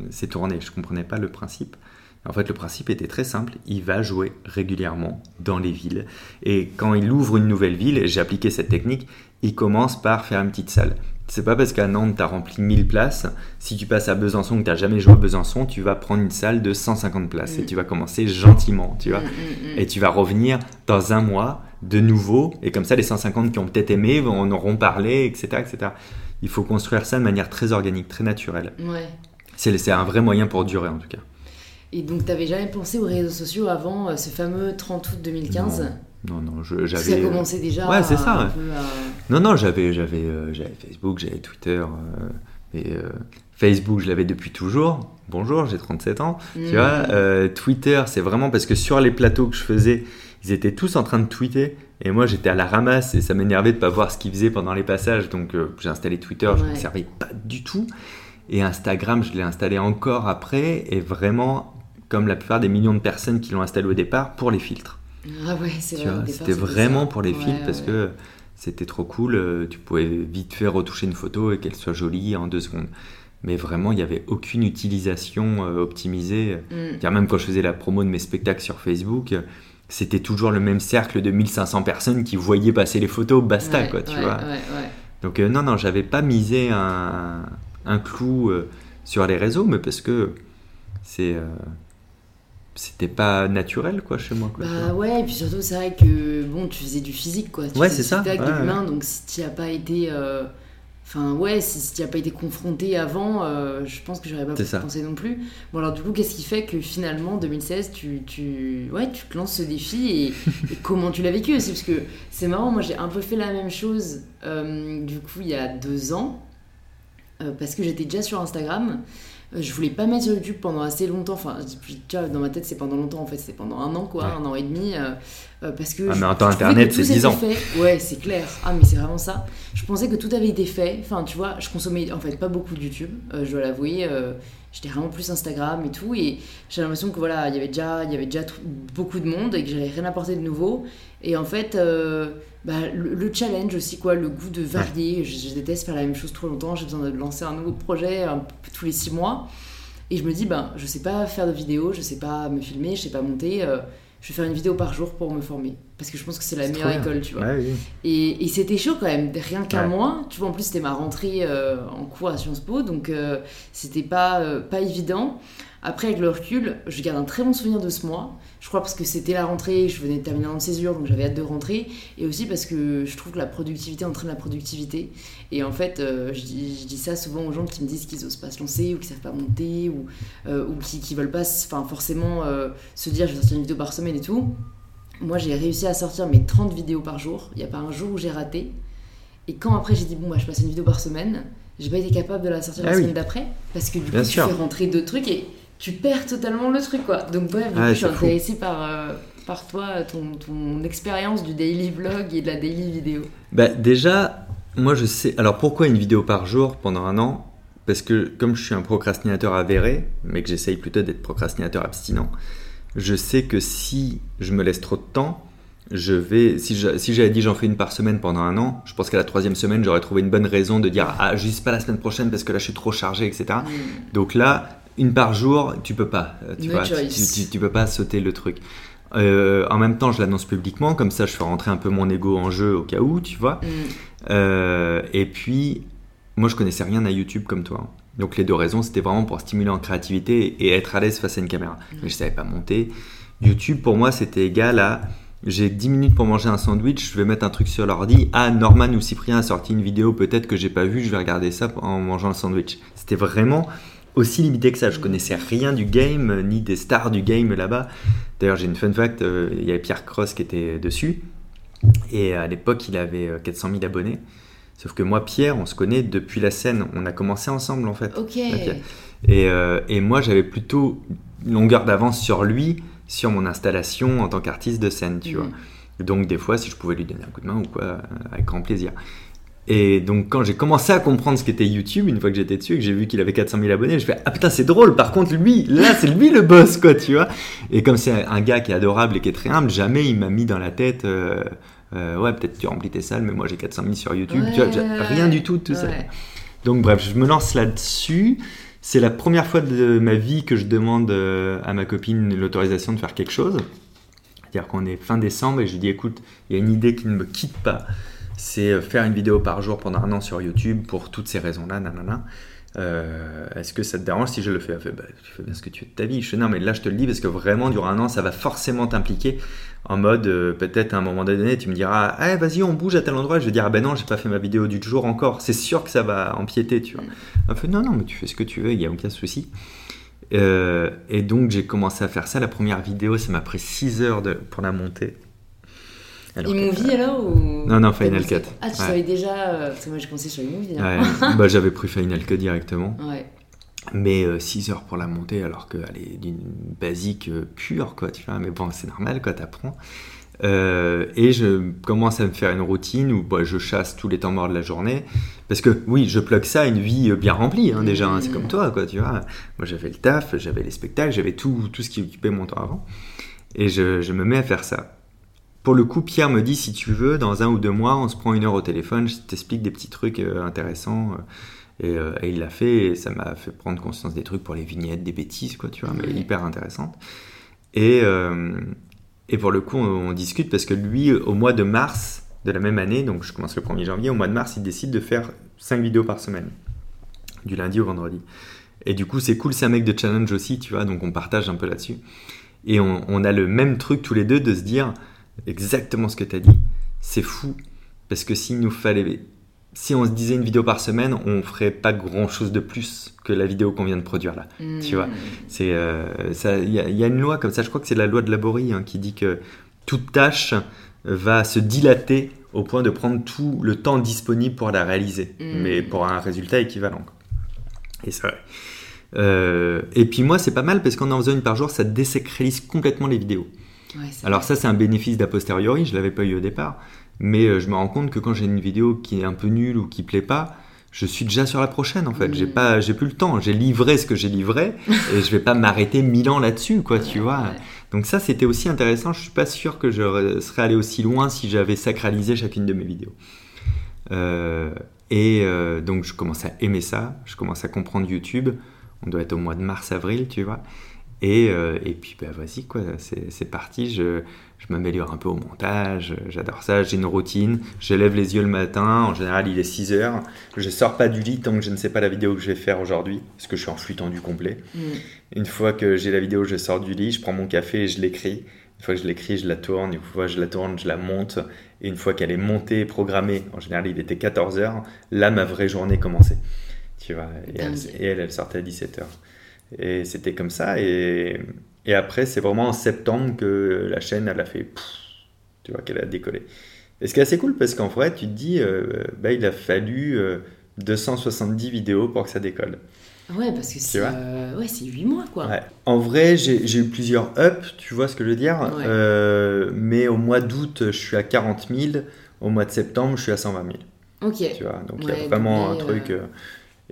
ses tournées. Je comprenais pas le principe. En fait, le principe était très simple. Il va jouer régulièrement dans les villes. Et quand il ouvre une nouvelle ville, j'ai appliqué cette technique, il commence par faire une petite salle. C'est pas parce qu'à Nantes, tu as rempli 1000 places. Si tu passes à Besançon, que tu n'as jamais joué à Besançon, tu vas prendre une salle de 150 places et mm. tu vas commencer gentiment, tu vois. Mm, mm, et tu vas revenir dans un mois de nouveau. Et comme ça, les 150 qui ont peut-être aimé en auront parlé, etc., etc. Il faut construire ça de manière très organique, très naturelle. Ouais. C'est un vrai moyen pour durer, en tout cas. Et donc, tu n'avais jamais pensé aux réseaux sociaux avant euh, ce fameux 30 août 2015 Non, non, j'avais. Ça a commencé déjà. Ouais, c'est ça. Non, non, j'avais, j'avais, euh, j'avais Facebook, j'avais Twitter. Euh, et Facebook, je l'avais depuis toujours. Bonjour, j'ai 37 ans. Tu mm. vois, Twitter, c'est vraiment parce que sur les plateaux que je faisais, ils étaient tous en train de tweeter. Et moi, j'étais à la ramasse et ça m'énervait de pas voir ce qu'ils faisaient pendant les passages. Donc, j'ai installé Twitter, je ne me servais pas du tout. Et Instagram, je l'ai installé encore après. Et vraiment, comme la plupart des millions de personnes qui l'ont installé au départ, pour les filtres. Ah ouais, c'est vrai. C'était vraiment pour les filtres parce que c'était trop cool. Euh, tu pouvais vite faire retoucher une photo et qu'elle soit jolie en deux secondes. Mais vraiment, il n'y avait aucune utilisation euh, optimisée. Mm. Même quand je faisais la promo de mes spectacles sur Facebook, c'était toujours le même cercle de 1500 personnes qui voyaient passer les photos, basta, quoi, tu vois. Donc, euh, non, non, j'avais pas misé un, un clou sur les réseaux, mais parce que c'est c'était pas naturel quoi chez moi quoi, bah ouais et puis surtout c'est vrai que bon tu faisais du physique quoi. Tu ouais c'est ça ouais, donc si tu as pas été euh, enfin ouais si, tu as pas été confronté avant euh, je pense que j'aurais pas pu penser non plus. Bon alors du coup qu'est-ce qui fait que finalement 2016 tu, tu ouais tu te lances ce défi et, comment tu l'as vécu aussi? Parce que c'est marrant moi j'ai un peu fait la même chose euh, du coup il y a deux ans parce que j'étais déjà sur Instagram je voulais pas mettre sur YouTube pendant assez longtemps. Enfin, dans ma tête, c'est pendant longtemps en fait, c'est pendant un an quoi, un an et demi. Euh, euh, parce que. Ah, mais en temps internet, c'est 10 ans. Fait. Ouais, c'est clair. Ah, mais c'est vraiment ça. Je pensais que tout avait été fait. Enfin, tu vois, je consommais en fait pas beaucoup de YouTube, je dois l'avouer. J'étais vraiment plus Instagram et tout. Et j'ai l'impression que voilà, il y avait déjà, il y avait déjà beaucoup de monde et que j'avais rien apporté de nouveau. Et en fait. Bah, le, challenge aussi, quoi, le goût de varier. Je, déteste faire la même chose trop longtemps. J'ai besoin de lancer un nouveau projet tous les six mois. Et je me dis, ben, je sais pas faire de vidéos, je sais pas me filmer, je sais pas monter. Euh, je vais faire une vidéo par jour pour me former. Parce que je pense que c'est la meilleure école, tu vois. Et, et c'était chaud quand même, rien qu'un mois. Tu vois, en plus, c'était ma rentrée euh, en cours à Sciences Po, donc euh, c'était pas, pas évident. Après, avec le recul, je garde un très bon souvenir de ce mois. Je crois parce que c'était la rentrée, je venais de terminer en césure, donc j'avais hâte de rentrer. Et aussi parce que je trouve que la productivité entraîne la productivité. Et en fait, euh, je, dis, je, dis, ça souvent aux gens qui me disent qu'ils osent pas se lancer, ou qu'ils savent pas monter, ou, euh, ou qui, qui veulent pas forcément euh, se dire je vais sortir une vidéo par semaine et tout. Moi, j'ai réussi à sortir mes 30 vidéos par jour. Il n'y a pas un jour où j'ai raté. Et quand après j'ai dit bon, bah, je passe une vidéo par semaine, j'ai pas été capable de la sortir Ah la oui. semaine d'après parce que du coup Bien tu sûr. fais rentrer d'autres trucs et tu perds totalement le truc quoi. Donc bref, Ouais, je suis fou. intéressée par, euh, par toi, ton, ton expérience du daily vlog et de la daily vidéo. Bah, déjà, moi je sais. Alors pourquoi une vidéo par jour pendant un an? Parce que comme je suis un procrastinateur avéré, mais que j'essaye plutôt d'être procrastinateur abstinent, je sais que si je me laisse trop de temps, je vais. Si je- si j'avais dit j'en fais une par semaine pendant un an, je pense qu'à la troisième semaine j'aurais trouvé une bonne raison de dire ah juste pas la semaine prochaine parce que là je suis trop chargé, etc. Mm. Donc là, une par jour, tu peux pas. euh, Tu, No vois, tu, tu- tu peux pas sauter le truc. Euh, en même temps, je l'annonce publiquement, comme ça je fais rentrer un peu mon ego en jeu au cas où, tu vois. Mm. Euh, et puis, moi, je connaissais rien à YouTube comme toi. Donc, les deux raisons, c'était vraiment pour stimuler en créativité et être à l'aise face à une caméra. Mais je savais pas monter. YouTube, pour moi, c'était égal à j'ai 10 minutes pour manger un sandwich, je vais mettre un truc sur l'ordi. Ah, Norman ou Cyprien a sorti une vidéo peut-être que j'ai pas vue, je vais regarder ça en mangeant le sandwich. C'était vraiment aussi limité que ça. Je connaissais rien du game, euh, ni des stars du game là-bas. D'ailleurs, j'ai une fun fact, euh, il y avait Pierre Cross qui était dessus. Et à l'époque, il avait euh, 400 000 abonnés. Sauf que moi, Pierre, on se connaît depuis la scène. On a commencé ensemble, en fait. Ok. Et, euh, et moi, j'avais plutôt une longueur d'avance sur lui, sur mon installation en tant qu'artiste de scène, tu Mm. vois. Donc, des fois, si je pouvais lui donner un coup de main ou quoi, euh, avec grand plaisir. Et donc, quand j'ai commencé à comprendre ce qu'était YouTube, une fois que j'étais dessus et que j'ai vu qu'il avait 400 000 abonnés, je fais Ah putain, c'est drôle, par contre, lui, là, c'est lui le boss, quoi, tu vois. Et comme c'est un gars qui est adorable et qui est très humble, jamais il m'a mis dans la tête. euh, euh, ouais, peut-être tu remplis tes salles, mais moi j'ai 400 000 sur YouTube. tu vois, rien du tout de tout ça. Donc bref, je me lance là-dessus. C'est la première fois de ma vie que je demande euh, à ma copine l'autorisation de faire quelque chose. C'est-à-dire qu'on est fin décembre et je lui dis écoute, il y a une idée qui ne me quitte pas. C'est euh, faire une vidéo par jour pendant un an sur YouTube pour toutes ces raisons-là, nanana. Euh, Est-ce que ça te dérange si je le fais? Bah, tu fais bien ce que tu veux de ta vie. Je fais non, mais là je te le dis parce que vraiment durant un an ça va forcément t'impliquer en mode euh, peut-être à un moment donné tu me diras ah vas-y on bouge à tel endroit. Je vais dire ah ben non j'ai pas fait ma vidéo du jour encore. C'est sûr que ça va empiéter tu vois. Non non mais tu fais ce que tu veux il y a aucun souci. Euh, et donc j'ai commencé à faire ça. La première vidéo ça m'a pris 6 heures de, pour la monter. Alors iMovie alors ou... Non, non, Final Cut. Ah, tu Ouais. savais déjà. euh, Parce que moi j'ai commencé sur iMovie. Ouais, bah, j'avais pris Final Cut directement. Ouais. Mais 6 heures pour la monter alors qu'elle est d'une basique euh, pure, quoi, tu vois. Mais bon, c'est normal, quoi, t'apprends. Euh, et je commence à me faire une routine où bah, je chasse tous les temps morts de la journée. Parce que oui, je plug ça à une vie euh, bien remplie, hein, déjà. hein, c'est comme toi, quoi, tu vois. Moi, j'avais le taf, j'avais les spectacles, j'avais tout, tout ce qui occupait mon temps avant. Et je, je me mets à faire ça. Pour le coup, Pierre me dit si tu veux, dans un ou deux mois, on se prend une heure au téléphone, je t'explique des petits trucs euh, intéressants. euh, et, euh, et il l'a fait, et ça m'a fait prendre conscience des trucs pour les vignettes, des bêtises, quoi, tu vois, mais hyper intéressantes. Et, euh, et pour le coup, on, on discute parce que lui, au mois de mars de la même année, donc je commence le 1er janvier, au mois de mars, il décide de faire 5 vidéos par semaine, du lundi au vendredi. Et du coup, c'est cool, c'est un mec de challenge aussi, tu vois, donc on partage un peu là-dessus. Et on, on a le même truc tous les deux de se dire exactement ce que tu as dit. C'est fou, parce que s'il nous fallait. Si on se disait une vidéo par semaine, on ferait pas grand chose de plus que la vidéo qu'on vient de produire là. Tu vois. Mm. C'est euh. Il y, a- il y a une loi comme ça. Je crois que c'est la loi de Laborie hein, qui dit que toute tâche va se dilater au point de prendre tout le temps disponible pour la réaliser, Mm. mais pour un résultat équivalent. Et c'est vrai. Euh, et puis moi, c'est pas mal parce qu'en en faisant une par jour, ça désacralise complètement les vidéos. Ouais, Alors vrai. ça, c'est un bénéfice d'a posteriori, je l'avais pas eu au départ, mais euh, je me rends compte que quand j'ai une vidéo qui est un peu nulle ou qui plaît pas, je suis déjà sur la prochaine en fait. Mm. J'ai pas, j'ai plus le temps. J'ai livré ce que j'ai livré et je vais pas m'arrêter mille ans là-dessus, quoi, tu vois. Ouais. Donc ça, c'était aussi intéressant. Je suis pas sûr que je serais allé aussi loin si j'avais sacralisé chacune de mes vidéos. Euh, et euh, donc je commence à aimer ça. Je commence à comprendre YouTube. On doit être au mois de mars-avril, tu vois. Et, euh, et puis, bah, vas-y, quoi, c'est parti. Je, je m'améliore un peu au montage. J'adore ça. J'ai une routine. Je lève les yeux le matin. En général, il est 6 heures. Je sors pas du lit tant que je ne sais pas la vidéo que je vais faire aujourd'hui. Parce que je suis en flux tendu complet. Mm. Une fois que j'ai la vidéo, je sors du lit, je prends mon café et je l'écris. Une fois que je l'écris, je la tourne. Une fois que je la tourne, je la monte. Et une fois qu'elle est montée et programmée, en général, il était 14 heures, là, ma vraie journée commençait. Tu vois, et elle, et elle, elle sortait à 17 heures. Et c'était comme ça. Et, et après, c'est vraiment en septembre que la chaîne, elle a fait. pff, tu vois, qu'elle a décollé. Et ce qui est assez cool, parce qu'en vrai, tu te dis, euh, bah, il a fallu euh, 270 vidéos pour que ça décolle. Ouais, parce que c'est euh, ouais, 8 mois, quoi. Ouais. En vrai, j'ai eu plusieurs ups, tu vois ce que je veux dire. Euh, mais au mois d'août, je suis à 40 000. Au mois de septembre, je suis à 120 000. Ok. Tu vois, donc il y a vraiment un truc.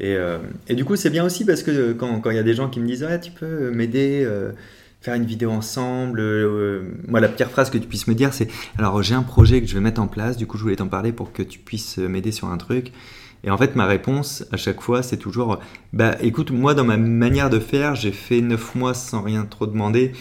Euh, et, et, du coup, c'est bien aussi parce que quand il y a des gens qui me disent ouais, tu peux m'aider, faire une vidéo ensemble. moi, la pire phrase que tu puisses me dire, c'est alors j'ai un projet que je vais mettre en place, du coup, je voulais t'en parler pour que tu puisses m'aider sur un truc. Et en fait, ma réponse à chaque fois, c'est toujours Bah écoute, moi, dans ma manière de faire, j'ai fait 9 mois sans rien trop demander.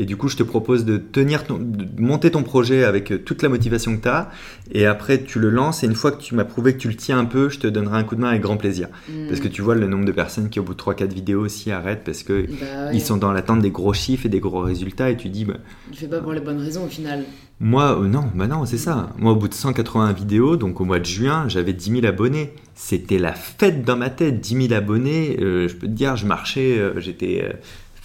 Et du coup, je te propose de tenir de monter ton projet avec euh, toute la motivation que tu as. Et après, tu le lances. Et une fois que tu m'as prouvé que tu le tiens un peu, je te donnerai un coup de main avec grand plaisir. Hmm. Parce que tu vois le nombre de personnes qui, au bout de 3-4 vidéos, aussi arrêtent parce que bah ils sont dans l'attente des gros chiffres et des gros résultats. Et tu dis, bah, tu fais pas pour les bonnes raisons au final. Moi, euh, non, bah non, c'est ça. Moi, au bout de 180 vidéos, donc au mois de juin, j'avais 10 000 abonnés. C'était la fête dans ma tête, 10 000 abonnés. Euh, je peux te dire, je marchais, j'étais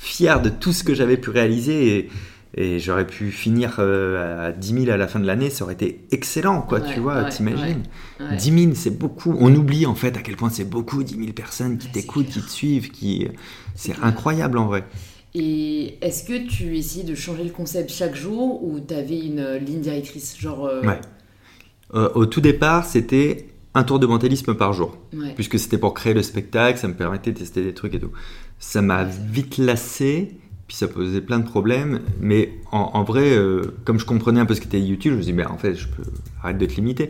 fier de tout ce que j'avais pu réaliser et, j'aurais pu finir euh, à 10 000 à la fin de l'année, ça aurait été excellent, quoi, tu vois, t'imagines 10 000, c'est beaucoup. On oublie en fait à quel point c'est beaucoup, 10 000 personnes qui t'écoutent, qui te suivent, qui... c'est incroyable en vrai. Et est-ce que tu essayes de changer le concept chaque jour ou tu avais une euh, ligne directrice genre euh, Ouais. au tout départ, c'était un tour de mentalisme par jour. Puisque c'était pour créer le spectacle, ça me permettait de tester des trucs et tout ça m'a vite lassé, puis ça posait plein de problèmes. Mais en, vrai, euh, comme je comprenais un peu ce qu'était YouTube, je me suis dit, ben, en fait, je peux arrêter de te limiter.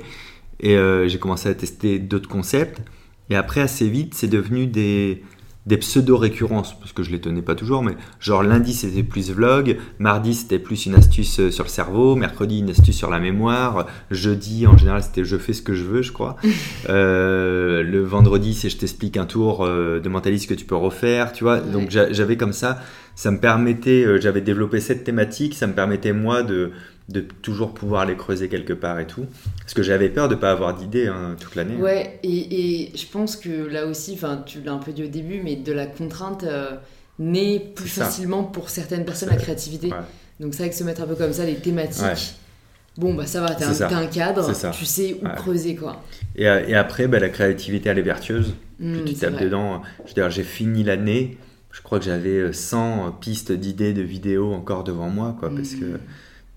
Et euh, j'ai commencé à tester d'autres concepts. Et après, assez vite, c'est devenu des, des pseudo-récurrences, parce que je les tenais pas toujours, mais genre lundi c'était plus vlog, mardi c'était plus une astuce euh, sur le cerveau, mercredi une astuce sur la mémoire, jeudi en général c'était je fais ce que je veux, je crois. Euh, le vendredi c'est je t'explique un tour euh, de mentaliste que tu peux refaire, tu vois. Donc j'avais comme ça, ça me permettait, j'avais développé cette thématique, ça me permettait moi de de toujours pouvoir les creuser quelque part et tout. Parce que j'avais peur de ne pas avoir d'idées hein, toute l'année. Ouais, et, et, je pense que là aussi, tu l'as un peu dit au début, mais de la contrainte euh, naît plus facilement pour certaines personnes la créativité. Donc c'est vrai que se mettre un peu comme ça, les thématiques. Bon, bah ça va, t'as un, un, cadre, tu sais où creuser quoi. Et, euh, et après, bah, la créativité, elle est vertueuse. Mmh, tu tapes dedans. Je veux dire, j'ai fini l'année, je crois que j'avais 100 euh, pistes d'idées de vidéos encore devant moi, quoi, parce que mmh.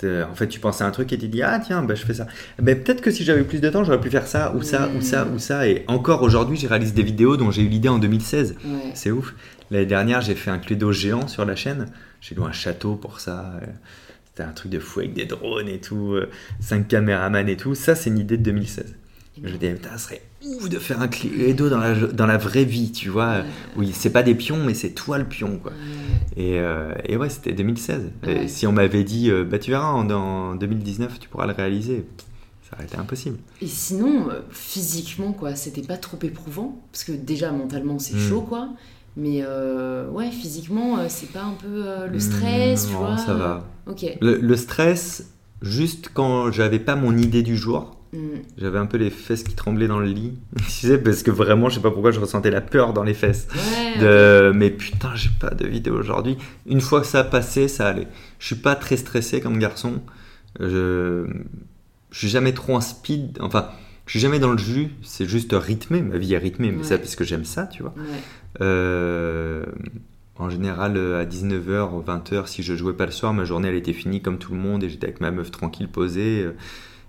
En fait, tu penses à un truc et tu dis ah tiens, bah, je fais ça. Ben, peut-être que si j'avais plus de temps, j'aurais pu faire ça ou ça ou ça ou ça. Et encore aujourd'hui, j'ai réalisé des vidéos dont j'ai eu l'idée en 2016. C'est ouf. L'année dernière, j'ai fait un Cluedo géant sur la chaîne. J'ai loué un château pour ça. C'était un truc de fou avec des drones et tout, 5 caméramans et tout. Ça, c'est une idée de 2016. Je me disais, ça serait ouf de faire un Cluedo dans la, dans la vraie vie, tu vois. Oui, c'est pas des pions, mais c'est toi le pion, quoi. Et, euh, et, ouais, c'était 2016. Et si on m'avait dit, euh, bah tu verras, en, 2019, tu pourras le réaliser, ça aurait été impossible. Et sinon, euh, physiquement, quoi, c'était pas trop éprouvant Parce que déjà, mentalement, c'est hmm. chaud, quoi. Mais ouais, physiquement, c'est pas un peu le stress, hmm, tu vois ça va. Ok. Le, le stress, juste quand j'avais pas mon idée du jour, Mm. J'avais un peu les fesses qui tremblaient dans le lit. tu sais, parce que vraiment, je sais pas pourquoi je ressentais la peur dans les fesses. de... Mais putain, j'ai pas de vidéo aujourd'hui. Une fois que ça a passé, ça allait. Je suis pas très stressé comme garçon. Je, je suis jamais trop en speed. Enfin, je suis jamais dans le jus. C'est juste rythmé. Ma vie est rythmée, mais c'est parce que j'aime ça, tu vois. Euh, en général, à 19h, 20h, si je jouais pas le soir, ma journée elle était finie comme tout le monde et j'étais avec ma meuf tranquille posée.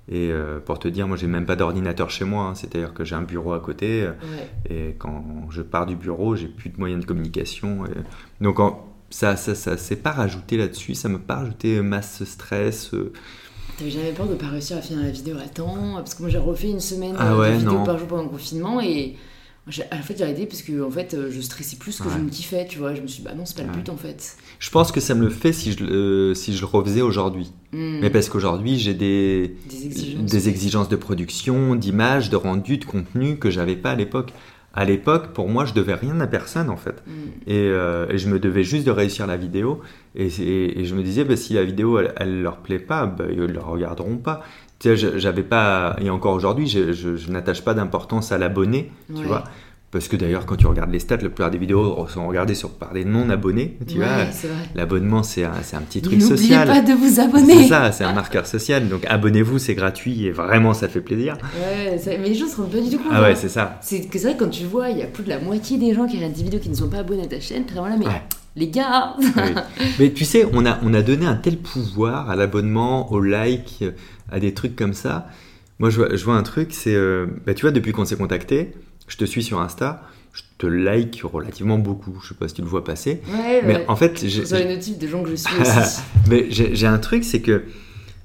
Et euh, pour te dire, moi, j'ai même pas d'ordinateur chez moi. Hein. C'est-à-dire que j'ai un bureau à côté. Euh, et quand je pars du bureau, j'ai plus de moyens de communication. Donc, ça, ça, ça s'est pas rajouté là-dessus. Ça m'a pas rajouté masse stress. Euh. T'avais jamais peur de pas réussir à finir la vidéo à temps? Parce que moi, j'ai refait une semaine ah de vidéo par jour pendant le confinement et en fait, j'ai arrêté parce que en fait, je stressais plus que je me kiffais, tu vois. Je me suis dit, bah non, c'est pas le but en fait. Je pense que ça me le fait si je, euh, si je le refaisais aujourd'hui. Hmm. Mais parce qu'aujourd'hui, j'ai des, des exigences. de production, d'image, de rendu, de contenu que j'avais pas à l'époque. À l'époque, pour moi, je devais rien à personne en fait. Hmm. Euh, et, je me devais juste de réussir la vidéo. Et, et, je me disais, bah, si la vidéo, elle, elle leur plaît pas, bah, ils ne la regarderont pas. Tu sais, j'avais pas, et encore aujourd'hui, je, je, n'attache pas d'importance à l'abonné, tu vois Parce que d'ailleurs, quand tu regardes les stats, la plupart des vidéos sont regardées sur, par des non-abonnés. Tu Ouais, vois, c'est l'abonnement, c'est un, c'est un petit truc N'oubliez social. pas de vous C'est abonner. ça, c'est un marqueur social. Donc abonnez-vous, c'est gratuit et vraiment, ça fait plaisir. Ouais, ça- mais les gens se rendent pas du tout compte. Ah ouais, hein. c'est ça. C'est que c'est vrai, quand tu vois, il y a plus de la moitié des gens qui regardent des vidéos qui ne sont pas abonnés à ta chaîne. T'es vraiment là, mais Ouais. les gars Oui. Mais tu sais, on a, on a donné un tel pouvoir à l'abonnement, au like, à des trucs comme ça. Moi, je vois, je vois un truc, c'est. euh, bah, tu vois, depuis qu'on s'est contacté, je te suis sur Insta, je te like relativement beaucoup. Je sais pas si tu le vois passer. Ouais, Mais ouais. en fait, j'ai reçois les notifs de gens que je suis aussi. mais j'ai j'ai un truc, c'est que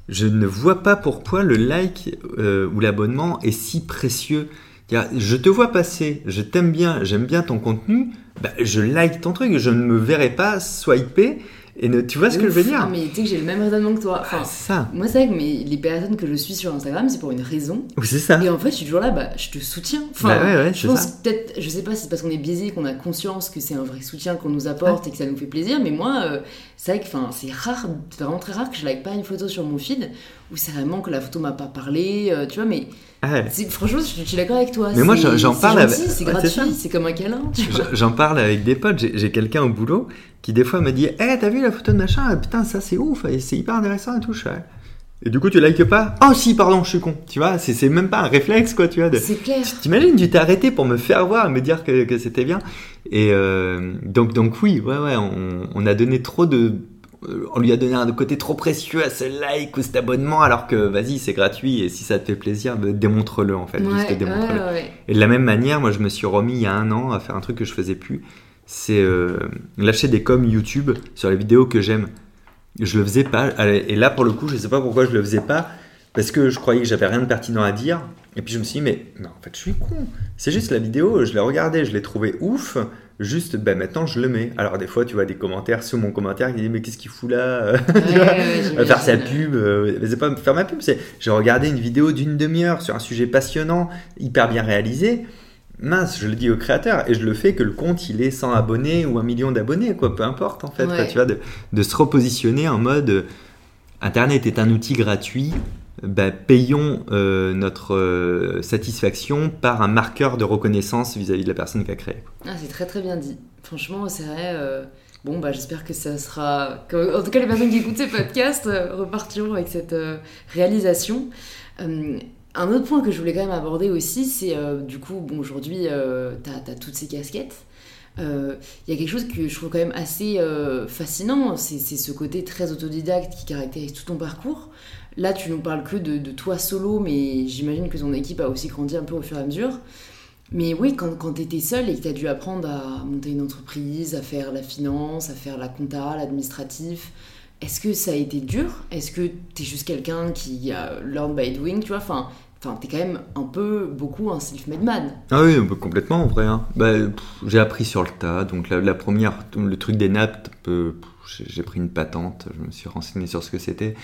je ne vois pas pourquoi le like euh, ou l'abonnement est si précieux. C'est-à-dire, Je te vois passer, je t'aime bien, j'aime bien ton contenu, bah, je like ton truc, je ne me verrai pas swiper. Et ne, tu vois ce que je veux dire Ah, mais tu sais que j'ai le même raisonnement que toi. Enfin, Ah, c'est ça. moi, c'est vrai que mais les personnes que je suis sur Instagram, c'est pour une raison. Oui, c'est ça. Et en fait, je suis toujours là, bah, je te soutiens. Enfin, Bah ouais, ouais, je pense peut-être, je sais pas si c'est parce qu'on est biaisé, qu'on a conscience que c'est un vrai soutien qu'on nous apporte et que ça nous fait plaisir, mais moi, euh, c'est vrai que enfin, c'est rare, c'est vraiment très rare que je like pas une photo sur mon feed où c'est vraiment que la photo m'a pas parlé, euh, tu vois, mais ouais. c'est- franchement, je, suis d'accord avec toi. Mais moi, j'en- parle avec- C'est ouais, c'est gratuit, ça. c'est comme un câlin. J'en- parle avec des potes. J'ai quelqu'un au boulot qui, des fois, me dit Eh, t'as vu la photo de machin? Ah, Putain, ça c'est ouf, c'est hyper intéressant et tout. Et du coup, tu likes pas Oh, si, pardon, je suis con. Tu vois, c'est c'est même pas un réflexe, quoi, tu vois. de- C'est clair. T'imagines, tu t'es arrêté pour me faire voir, me dire que, que c'était bien. Et euh, donc, donc, oui, ouais, ouais, on, on a donné trop de. On lui a donné un côté trop précieux à ce like ou cet abonnement, alors que vas-y, c'est gratuit et si ça te fait plaisir, bah, démontre-le en fait. Ouais, juste démontre-le. ouais. Et de la même manière, moi je me suis remis il y a un an à faire un truc que je faisais plus, c'est euh, lâcher des coms YouTube sur les vidéos que j'aime. Je le faisais pas, et là pour le coup, je sais pas pourquoi je le faisais pas, parce que je croyais que j'avais rien de pertinent à dire, et puis je me suis dit, mais, mais en fait je suis con, c'est juste la vidéo, je l'ai regardée, je l'ai trouvée ouf, juste ben maintenant je le mets. Alors des fois tu vois des commentaires sous mon commentaire qui disent, mais qu'est-ce qu'il fout là Tu Ouais, vois ouais, va faire sa pub, euh, mais c'est pas faire ma pub, c'est j'ai regardé une vidéo d'une demi-heure sur un sujet passionnant, hyper bien réalisé. Mince, je le dis au créateur et je le fais que le compte il est 100 abonnés ou un million d'abonnés, quoi, peu importe en fait, quoi, tu vois, de, de se repositionner en mode euh, Internet est un outil gratuit, bah, payons euh, notre euh, satisfaction par un marqueur de reconnaissance vis-à-vis de la personne qui a créé. Ah, c'est très très bien dit. Franchement, c'est vrai. euh, Bon, bah, j'espère que ça sera. En tout cas, les personnes qui écoutent ces podcasts repartiront avec cette réalisation. Un autre point que je voulais quand même aborder aussi, c'est du coup, bon, aujourd'hui, t'as as toutes ces casquettes. Il y a quelque chose que je trouve quand même assez fascinant, c'est ce côté très autodidacte qui caractérise tout ton parcours. Là, tu nous parles que de, toi solo, mais j'imagine que ton équipe a aussi grandi un peu au fur et à mesure. Mais oui, quand, quand tu étais seule et que tu as dû apprendre à monter une entreprise, à faire la finance, à faire la compta, l'administratif, est-ce que ça a été dur? Est-ce que tu es juste quelqu'un qui a learn by doing, tu vois? Enfin, enfin tu es quand même un peu, beaucoup un self-made man. Ah oui, complètement en vrai. hein. Bah, j'ai appris sur le tas. Donc la, la première, le truc des nappes, j'ai pris une patente, je me suis renseigné sur ce que c'était.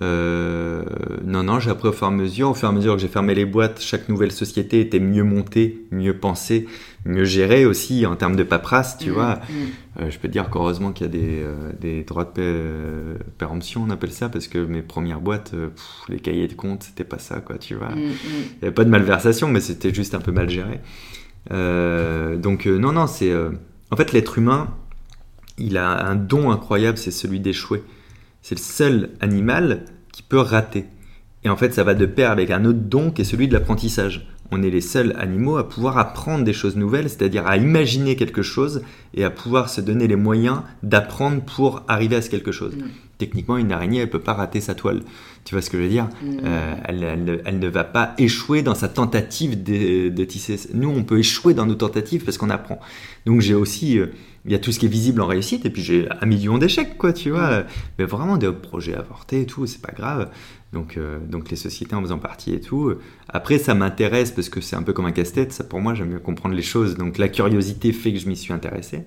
Euh, non, non, j'ai appris au fur et à mesure. Au fur et à mesure que j'ai fermé les boîtes, chaque nouvelle société était mieux montée, mieux pensée, mieux gérée aussi en termes de paperasse, tu Mm, vois. mm. Euh, je peux te dire qu'heureusement qu'il y a des, euh, des droits de euh, péremption, on appelle ça, parce que mes premières boîtes, pff, les cahiers de compte, c'était pas ça, quoi, tu vois. Mm. Il n'y avait pas de malversation, mais c'était juste un peu mal géré. Donc non, non, c'est... En fait, l'être humain, il a un don incroyable, c'est celui d'échouer. C'est le seul animal qui peut rater. Et en fait, ça va de pair avec un autre don qui est celui de l'apprentissage. On est les seuls animaux à pouvoir apprendre des choses nouvelles, c'est-à-dire à imaginer quelque chose et à pouvoir se donner les moyens d'apprendre pour arriver à ce quelque chose. Mm. Techniquement, une araignée, elle peut pas rater sa toile. Tu vois ce que je veux dire? Mm. euh, elle, elle ne- elle ne va pas échouer dans sa tentative de, de tisser. Nous, on peut échouer dans nos tentatives parce qu'on apprend. Donc j'ai aussi, euh, il y a tout ce qui est visible en réussite, et puis j'ai un million d'échecs, quoi, tu vois. Mais vraiment des projets avortés et tout, c'est pas grave. Donc, euh, donc les sociétés en faisant partie et tout. Après, ça m'intéresse parce que c'est un peu comme un casse-tête. Ça, pour moi, j'aime bien comprendre les choses. Donc la curiosité fait que je m'y suis intéressé.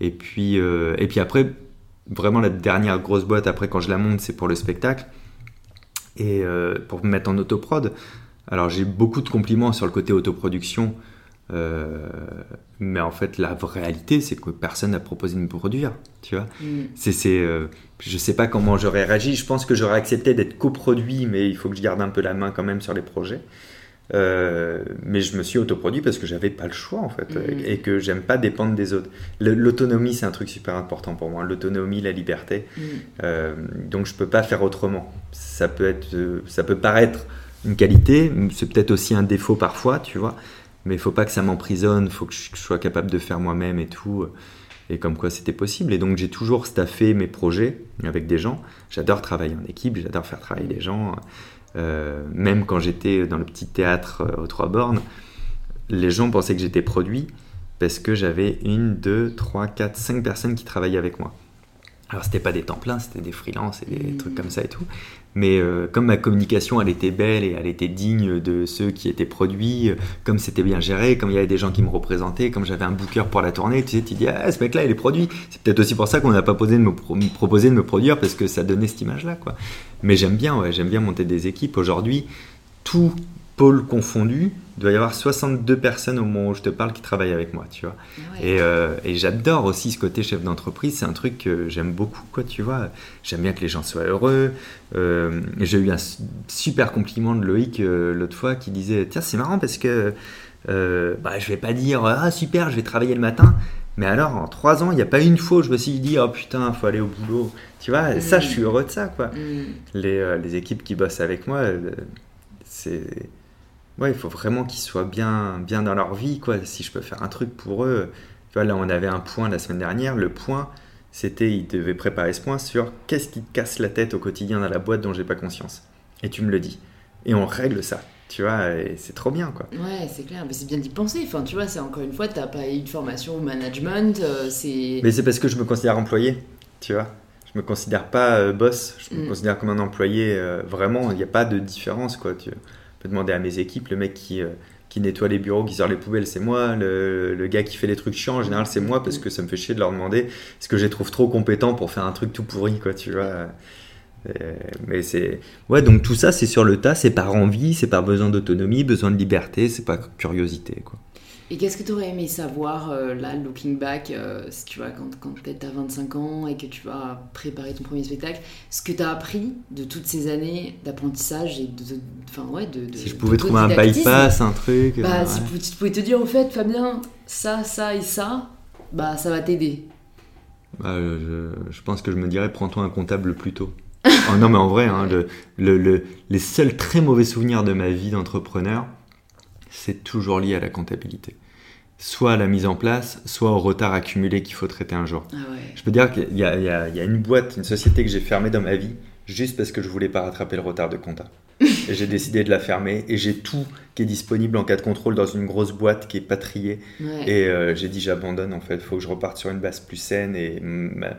Et puis, et puis après, vraiment la dernière grosse boîte après quand je la monte, c'est pour le spectacle et euh, pour me mettre en autoprod. Alors j'ai beaucoup de compliments sur le côté autoproduction, euh, mais en fait la réalité c'est que personne n'a proposé de me produire, tu vois. Mm. C'est, c'est, euh, je sais pas comment j'aurais réagi. Je pense que j'aurais accepté d'être coproduit, mais il faut que je garde un peu la main quand même sur les projets. Euh, mais je me suis autoproduit parce que j'avais pas le choix en fait Mhm. et que j'aime pas dépendre des autres. L'autonomie c'est un truc super important pour moi. L'autonomie, la liberté. Mm. Euh, donc je peux pas faire autrement. Ça peut être, euh, ça peut paraître une qualité, c'est peut-être aussi un défaut parfois, tu vois. Mais il faut pas que ça m'emprisonne. Faut que je sois capable de faire moi-même et tout. Et comme quoi c'était possible. Et donc j'ai toujours staffé mes projets avec des gens. J'adore travailler en équipe. J'adore faire travailler des gens. Euh, même quand j'étais dans le petit théâtre euh, aux Trois Bornes, les gens pensaient que j'étais produit parce que j'avais une, deux, trois, quatre, cinq personnes qui travaillaient avec moi. Alors c'était pas des temps pleins, c'était des freelances et des Mhm. trucs comme ça et tout. Mais euh, comme ma communication elle était belle et elle était digne de ceux qui étaient produits, euh, comme c'était bien géré, comme il y avait des gens qui me représentaient, comme j'avais un booker pour la tournée, tu sais, tu dis ah ce mec là il est produit. C'est peut-être aussi pour ça qu'on n'a pas posé de me, pro- me proposer de me produire parce que ça donnait cette image là quoi. Mais j'aime bien, ouais, j'aime bien monter des équipes. Aujourd'hui, tout pôle confondu, il doit y avoir 62 personnes au moment où je te parle qui travaillent avec moi, tu vois. Ouais. Et, euh, et j'adore aussi ce côté chef d'entreprise, c'est un truc que j'aime beaucoup, quoi, tu vois. J'aime bien que les gens soient heureux. Euh, J'ai eu un su- super compliment de Loïc euh, l'autre fois qui disait Tiens, c'est marrant parce que bah, je vais pas dire Ah, super, je vais travailler le matin. Mais alors, en trois ans, il n'y a pas une fois où je me suis dit Oh putain, faut aller au boulot. Tu vois, Mm. ça, je suis heureux de ça, quoi. Mm. Les, les équipes qui bossent avec moi, c'est. Ouais, il faut vraiment qu'ils soient bien, bien dans leur vie, quoi. Si je peux faire un truc pour eux. Tu vois, là, on avait un point la semaine dernière. Le point, c'était, ils devaient préparer ce point sur qu'est-ce qui te casse la tête au quotidien dans la boîte dont j'ai pas conscience. Et tu me le dis. Et on règle ça. Tu vois, c'est trop bien, quoi. Ouais, c'est clair, mais c'est bien d'y penser. Enfin, tu vois, c'est encore une fois, t'as pas eu de formation au management, euh, c'est. Mais c'est parce que je me considère employé, tu vois. Je me considère pas euh, boss, je me Mm. considère comme un employé. euh, vraiment, il n'y a pas de différence, quoi. Tu peux demander à mes équipes, le mec qui, euh, qui nettoie les bureaux, qui sort les poubelles, c'est moi. Le, gars qui fait les trucs chiants, en général, c'est moi, parce que ça me fait chier de leur demander est-ce que je les trouve trop compétents pour faire un truc tout pourri, quoi, tu vois. Euh, mais c'est. Ouais, donc tout ça, c'est sur le tas, c'est par envie, c'est par besoin d'autonomie, besoin de liberté, c'est pas curiosité, quoi. Et qu'est-ce que tu aurais aimé savoir, euh, là, looking back, euh, si tu vois, quand, quand peut-être t'as 25 ans et que tu vas préparer ton premier spectacle, ce que t'as appris de toutes ces années d'apprentissage et de. de- Enfin, ouais, de. de- Si je pouvais trouver un bypass, un truc. Bah, euh, si ouais. tu pouvais te dire, au fait, Fabien, ça, ça et ça, bah, ça va t'aider. Bah, je, je pense que je me dirais prends-toi un comptable plus tôt. Oh, non mais en vrai, hein, le, le- le- les seuls très mauvais souvenirs de ma vie d'entrepreneur, c'est toujours lié à la comptabilité. Soit à la mise en place, soit au retard accumulé qu'il faut traiter un jour. Ah ouais. Je peux dire qu'il y y a- il y a une boîte, une société que j'ai fermée dans ma vie, juste parce que je voulais pas rattraper le retard de compta. J'ai décidé de la fermer, et j'ai tout qui est disponible en cas de contrôle dans une grosse boîte qui est pas triée. Ouais. Et euh, j'ai dit j'abandonne en fait, il faut que je reparte sur une base plus saine et ma-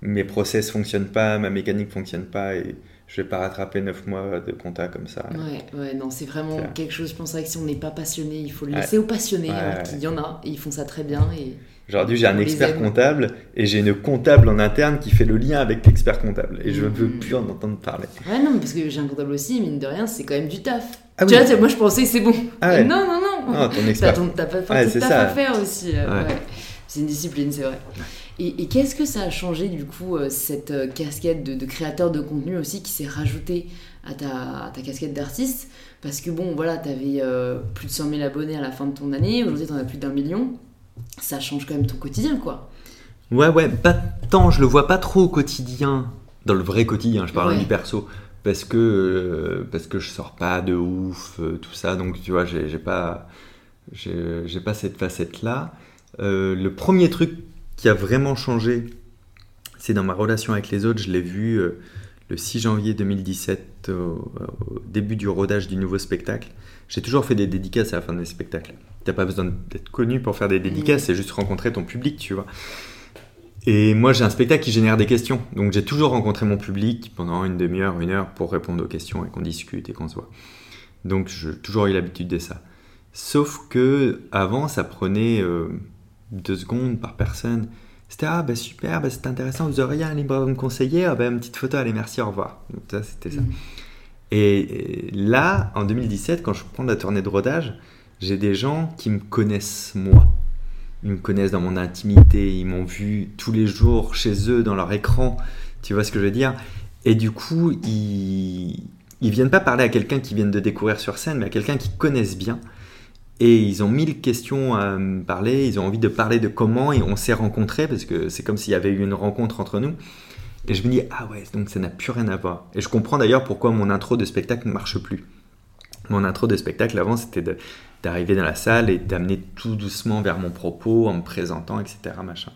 mes process fonctionnent pas, ma mécanique fonctionne pas et je vais pas rattraper 9 mois de compta comme ça. Ouais, ouais, non, c'est vraiment quelque chose, je pense que si on n'est pas passionné, il faut le Ouais. laisser aux passionnés, Ouais, alors ouais. qu'il y en a, et ils font ça très bien. Et... Aujourd'hui j'ai un expert comptable et j'ai une comptable en interne qui fait le lien avec l'expert comptable et je ne veux Mhm. plus en entendre parler. Ouais, non, mais parce que j'ai un comptable aussi, mine de rien, c'est quand même du taf. Ah tu oui. vois, moi je pensais c'est bon. Ah ouais. Non, non, non. Non, ton T'as expert. ton- t'as pas Ouais, taf ça. à faire aussi. euh, Ouais. C'est une discipline, c'est vrai. Et, et qu'est-ce que ça a changé du coup, euh, cette euh, casquette de, de créateur de contenu aussi qui s'est rajoutée à ta, à ta casquette d'artiste? Parce que bon, voilà, t'avais euh, plus de 100 000 abonnés à la fin de ton année, aujourd'hui t'en as plus d'un million. Ça change quand même ton quotidien, quoi. Ouais, ouais, pas tant, je le vois pas trop au quotidien, dans le vrai quotidien, je parle Ouais. du perso, parce que, euh, parce que je sors pas de ouf, euh, tout ça, donc tu vois, j'ai pas, j'ai pas cette facette-là. Euh, le premier truc qui a vraiment changé, c'est dans ma relation avec les autres, je l'ai vu euh, le 6 janvier 2017, au, au début du rodage du nouveau spectacle. J'ai toujours fait des dédicaces à la fin des spectacles. T'as pas besoin d'être connu pour faire des dédicaces, c'est juste rencontrer ton public, tu vois. Et moi, j'ai un spectacle qui génère des questions. Donc, j'ai toujours rencontré mon public pendant une demi-heure, une heure pour répondre aux questions et qu'on discute et qu'on se voit. Donc, j'ai toujours eu l'habitude de ça. Sauf que avant, ça prenait euh, deux secondes par personne. C'était ah bah super, bah, c'est intéressant, vous auriez un livre à me conseiller, ah bah une petite photo, allez merci, au revoir. Donc, ça, c'était ça. Mm. Et là, en 2017, quand je prends la tournée de rodage, j'ai des gens qui me connaissent moi. Ils me connaissent dans mon intimité, ils m'ont vu tous les jours chez eux dans leur écran, tu vois ce que je veux dire? Et du coup, ils, ils viennent pas parler à quelqu'un qui viennent de découvrir sur scène, mais à quelqu'un qui connaissent bien. Et ils ont mille questions à me parler, ils ont envie de parler de comment et on s'est rencontrés parce que c'est comme s'il y avait eu une rencontre entre nous. Et je me dis, ah ouais, donc ça n'a plus rien à voir. Et je comprends d'ailleurs pourquoi mon intro de spectacle ne marche plus. Mon intro de spectacle avant, c'était d'arriver dans la salle et d'amener tout doucement vers mon propos en me présentant, etc. Machin.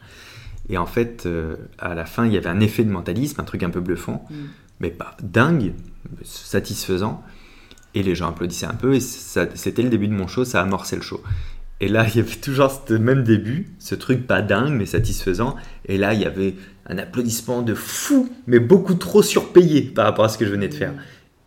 Et en fait, euh, à la fin, il y avait un effet de mentalisme, un truc un peu bluffant, mm. mais pas dingue, satisfaisant. Et les gens applaudissaient un peu, et c'était le début de mon show, ça amorçait le show. Et là, il y avait toujours ce même début, ce truc pas dingue, mais satisfaisant. Et là, il y avait un applaudissement de fou, mais beaucoup trop surpayé par rapport à ce que je venais de faire.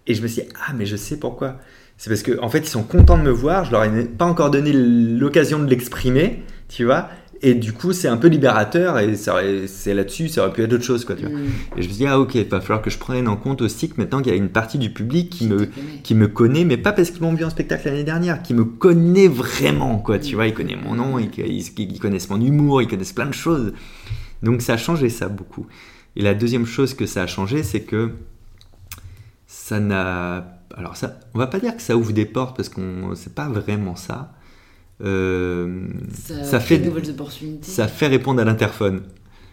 Et je me suis dit, ah, mais je sais pourquoi. C'est parce qu'en en fait, ils sont contents de me voir, je leur ai pas encore donné l'occasion de l'exprimer, tu vois. Et du coup, c'est un peu libérateur et c'est là-dessus, ça aurait pu être autre chose. Quoi, tu vois. Mm. Et je me suis dit, ah ok, il va falloir que je prenne en compte aussi que maintenant qu'il y a une partie du public qui, me, qui me connaît, mais pas parce qu'ils m'ont vu en spectacle l'année dernière, qui me connaît vraiment. Quoi, tu vois, ils connaissent mon nom, ils, ils, connaissent mon humour, ils connaissent plein de choses. Donc ça a changé ça beaucoup. Et la deuxième chose que ça a changé, c'est que ça n'a... Alors ça, on va pas dire que ça ouvre des portes parce qu'on c'est pas vraiment ça euh, ça, fait nouvelles opportunités. Ça fait répondre à l'interphone.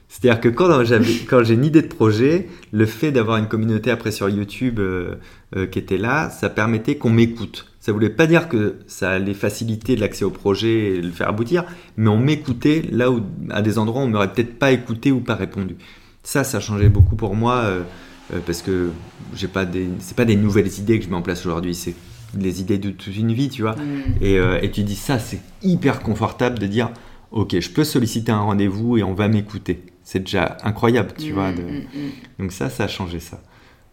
C'est-à-dire que quand, quand j'ai une idée de projet, le fait d'avoir une communauté après sur YouTube euh, euh, qui était là, ça permettait qu'on m'écoute. Ça voulait pas dire que ça allait faciliter l'accès au projet et le faire aboutir, mais on m'écoutait là où, à des endroits où on m'aurait peut-être pas écouté ou pas répondu. Ça, ça a changé beaucoup pour moi parce que j'ai pas des, c'est pas des nouvelles idées que je mets en place aujourd'hui, c'est les idées de toute une vie, tu vois. Mm. Euh, et, tu dis ça, c'est hyper confortable de dire, ok, je peux solliciter un rendez-vous et on va m'écouter. C'est déjà incroyable, tu vois. Mm, mm, Donc ça, ça a changé ça.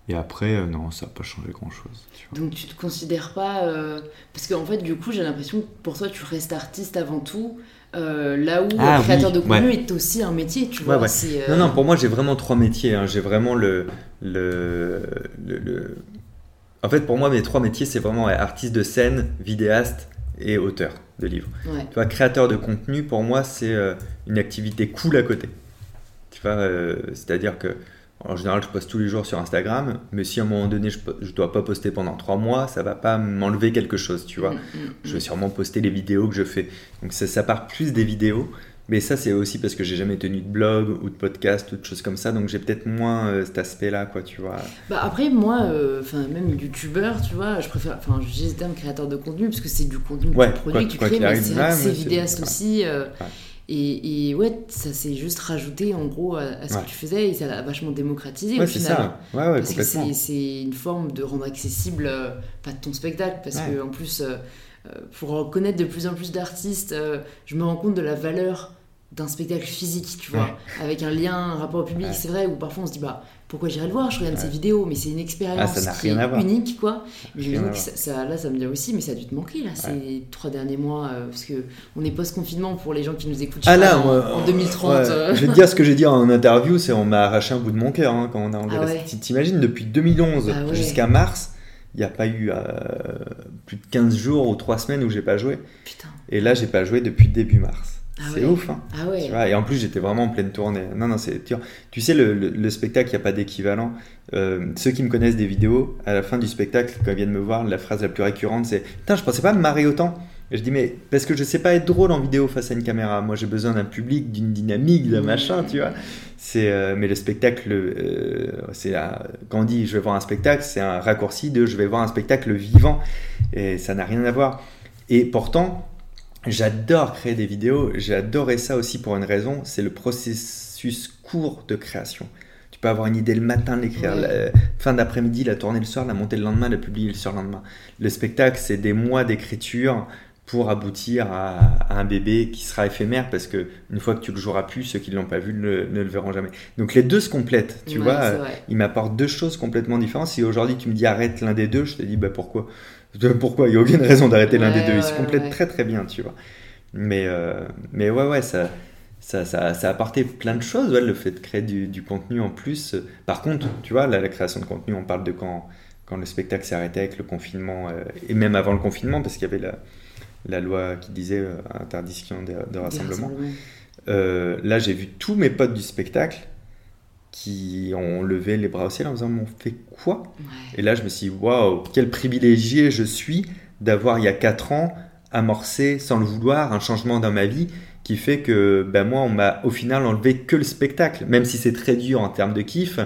Et après, euh, non, ça n'a pas changé grand-chose. Donc tu te considères pas... Euh, parce qu'en fait, du coup, j'ai l'impression que pour toi, tu restes artiste avant tout. là où ah créateur de contenu est aussi un métier, tu vois. Non, non, pour moi, j'ai vraiment trois métiers. Hein. J'ai vraiment le, le, le, en fait, pour moi, mes trois métiers, c'est vraiment artiste de scène, vidéaste et auteur de livres. Tu vois, créateur de contenu, pour moi, c'est euh, une activité cool à côté. Tu vois, euh, c'est-à-dire que en général, je poste tous les jours sur Instagram, mais si à un moment donné, je ne dois pas poster pendant trois mois, ça va pas m'enlever quelque chose, tu vois. Mm, mm, je vais mm. sûrement poster les vidéos que je fais. Donc ça, ça part plus des vidéos. Mais ça, c'est aussi parce que j'ai jamais tenu de blog ou de podcast ou de choses comme ça, donc j'ai peut-être moins euh, cet aspect-là, quoi, tu vois. Bah après, moi, euh, enfin même youtubeur, tu vois, je préfère, enfin, j'hésite un créateur de contenu parce que c'est du contenu que tu produis, que tu crées, mais c'est vidéaste aussi. Euh, et, et, ouais, ça s'est juste rajouté en gros à, ce que tu faisais et ça l'a vachement démocratisé au final. Ça. Ouais, ouais, parce que c'est une forme de rendre accessible pas ton spectacle, parce que en plus euh, pour connaître de plus en plus d'artistes, euh, je me rends compte de la valeur d'un spectacle physique, tu vois, avec un lien, un rapport au public, c'est vrai, où parfois on se dit, bah, pourquoi j'irai le voir Je regarde ses vidéos, mais c'est une expérience ah, unique, quoi. Mais ça, là, ça me dit aussi, mais ça a dû te manquer, là, ces trois derniers mois, euh, parce que on est post-confinement pour les gens qui nous écoutent ah, là, en, 2030. je vais te dire ce que j'ai dit en interview, c'est on m'a arraché un bout de mon cœur hein, quand on a engagé. Ah T'imagines, depuis 2011 ah jusqu'à mars, il n'y a pas eu euh, plus de 15 jours ou 3 semaines où j'ai pas joué. Putain. Et là, j'ai pas joué depuis début mars. Ah c'est ouf, hein. Ah ouais. tu vois, et en plus, j'étais vraiment en pleine tournée. Non, non, c'est tu, tu sais, le, le, spectacle, il n'y a pas d'équivalent. Euh, ceux qui me connaissent des vidéos, à la fin du spectacle, quand ils viennent me voir, la phrase la plus récurrente, c'est Putain, je pensais pas me marrer autant. Et je dis, mais parce que je sais pas être drôle en vidéo face à une caméra. Moi, j'ai besoin d'un public, d'une dynamique, d'un machin, tu vois. C'est, euh, mais le spectacle, euh, c'est quand on dit je vais voir un spectacle, c'est un raccourci de je vais voir un spectacle vivant. Et ça n'a rien à voir. Et pourtant, j'adore créer des vidéos. J'ai adoré ça aussi pour une raison c'est le processus court de création. Tu peux avoir une idée le matin, l'écrire, fin d'après-midi, la tourner le soir, la monter le lendemain, la publier le surlendemain. Le spectacle, c'est des mois d'écriture pour aboutir à, un bébé qui sera éphémère parce que une fois que tu le joueras plus, ceux qui ne l'ont pas vu ne, le verront jamais. Donc les deux se complètent, tu vois. Ils m'apportent deux choses complètement différentes. Si aujourd'hui tu me dis arrête l'un des deux, je te dis bah pourquoi? Pourquoi Il n'y a aucune raison d'arrêter l'un des deux. Ils se complètent très très bien, tu vois. Mais, euh, mais ouais, ouais, ça, ça, ça, ça, a apporté plein de choses, le fait de créer du, contenu en plus. Par contre, tu vois, la création de contenu, on parle de quand, quand le spectacle s'est arrêté avec le confinement, euh, et même avant le confinement, parce qu'il y avait la la loi qui disait euh, interdiction de, rassemblement. Là, j'ai vu tous mes potes du spectacle qui ont levé les bras au ciel en disant, on fait quoi? Ouais. Et là, je me suis dit, waouh, quel privilégié je suis d'avoir, il y a 4 ans, amorcé, sans le vouloir, un changement dans ma vie qui fait que ben, moi, on m'a au final enlevé que le spectacle. Même si c'est très dur en termes de kiff,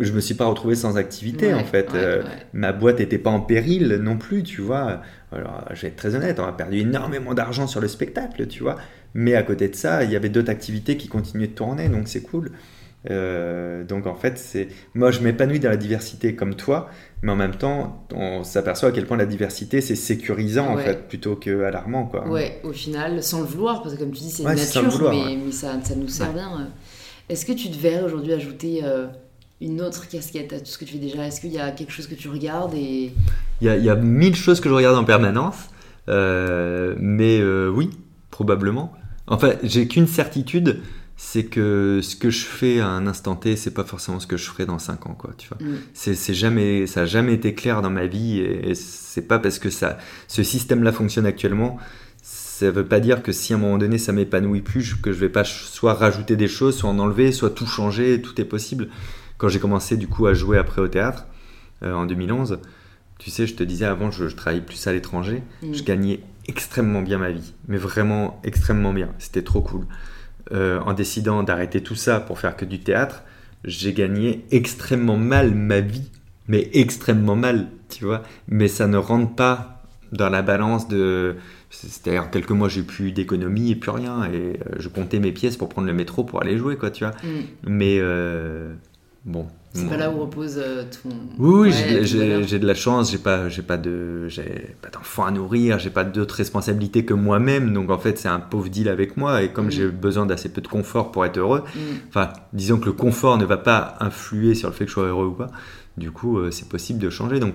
je me suis pas retrouvé sans activité Ouais, en fait. ouais, Euh, ma boîte n'était pas en péril non plus, tu vois. Alors, je vais être très honnête, on a perdu énormément d'argent sur le spectacle, tu vois. Mais à côté de ça, il y avait d'autres activités qui continuaient de tourner, donc c'est cool. Euh, donc en fait, c'est moi je m'épanouis dans la diversité comme toi, mais en même temps, on s'aperçoit à quel point la diversité c'est sécurisant en fait plutôt que alarmant quoi. Ouais, au final, sans le vouloir, parce que comme tu dis, c'est Ouais, nature, vouloir, mais, ouais. mais ça, ça nous sert Ouais. bien. euh. Est-ce que tu te verrais aujourd'hui ajouter euh, une autre casquette à tout ce que tu fais déjà? Est-ce qu'il y a quelque chose que tu regardes et Il y, a, il y a mille choses que je regarde en permanence, euh, mais euh, oui, probablement. Enfin, j'ai qu'une certitude, c'est que ce que je fais à un instant T, c'est pas forcément ce que je ferai dans 5 ans, quoi. Tu vois. Mm. C'est jamais, ça a jamais été clair dans ma vie, et, et c'est pas parce que ça, ce système-là fonctionne actuellement. Ça veut pas dire que si à un moment donné ça m'épanouit plus, que je vais pas soit rajouter des choses, soit en enlever, soit tout changer, tout est possible. Quand j'ai commencé du coup à jouer après au théâtre euh, en 2011, tu sais, je te disais avant, je, je travaillais plus à l'étranger, Mm. je gagnais extrêmement bien ma vie, mais vraiment extrêmement bien. C'était trop cool. Euh, en décidant d'arrêter tout ça pour faire que du théâtre, j'ai gagné extrêmement mal ma vie, mais extrêmement mal, tu vois. Mais ça ne rentre pas dans la balance de. C'est-à-dire quelques mois j'ai plus d'économie et plus rien, et euh, je comptais mes pièces pour prendre le métro pour aller jouer, quoi, tu vois. Mm. Mais euh, bon. C'est pas là où repose euh, ton. oui, Ouais, j'ai- de la chance, j'ai pas, j'ai pas de, j'ai pas d'enfants à nourrir, j'ai pas d'autres responsabilités que moi-même, donc en fait c'est un pauvre deal avec moi et comme Mm. j'ai besoin d'assez peu de confort pour être heureux, Mm. enfin disons que le confort ne va pas influer sur le fait que je sois heureux ou pas, du coup euh, c'est possible de changer. Donc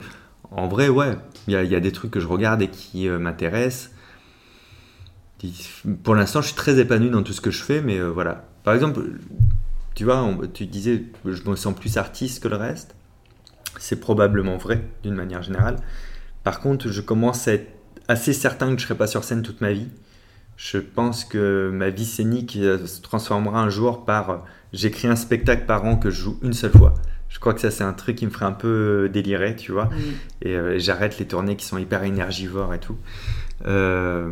en vrai ouais, il y a, il y a des trucs que je regarde et qui euh, m'intéressent. Pour l'instant je suis très épanoui dans tout ce que je fais, mais euh, voilà. Par exemple, tu vois, on- tu disais que je me sens plus artiste que le reste. C'est probablement vrai d'une manière générale. Par contre, je commence à être assez certain que je ne serai pas sur scène toute ma vie. Je pense que ma vie scénique euh, se transformera un jour par euh, j'écris un spectacle par an que je joue une seule fois. Je crois que ça c'est un truc qui me ferait un peu euh, délirer, tu vois. Mm. Et euh, j'arrête les tournées qui sont hyper énergivores et tout. Euh,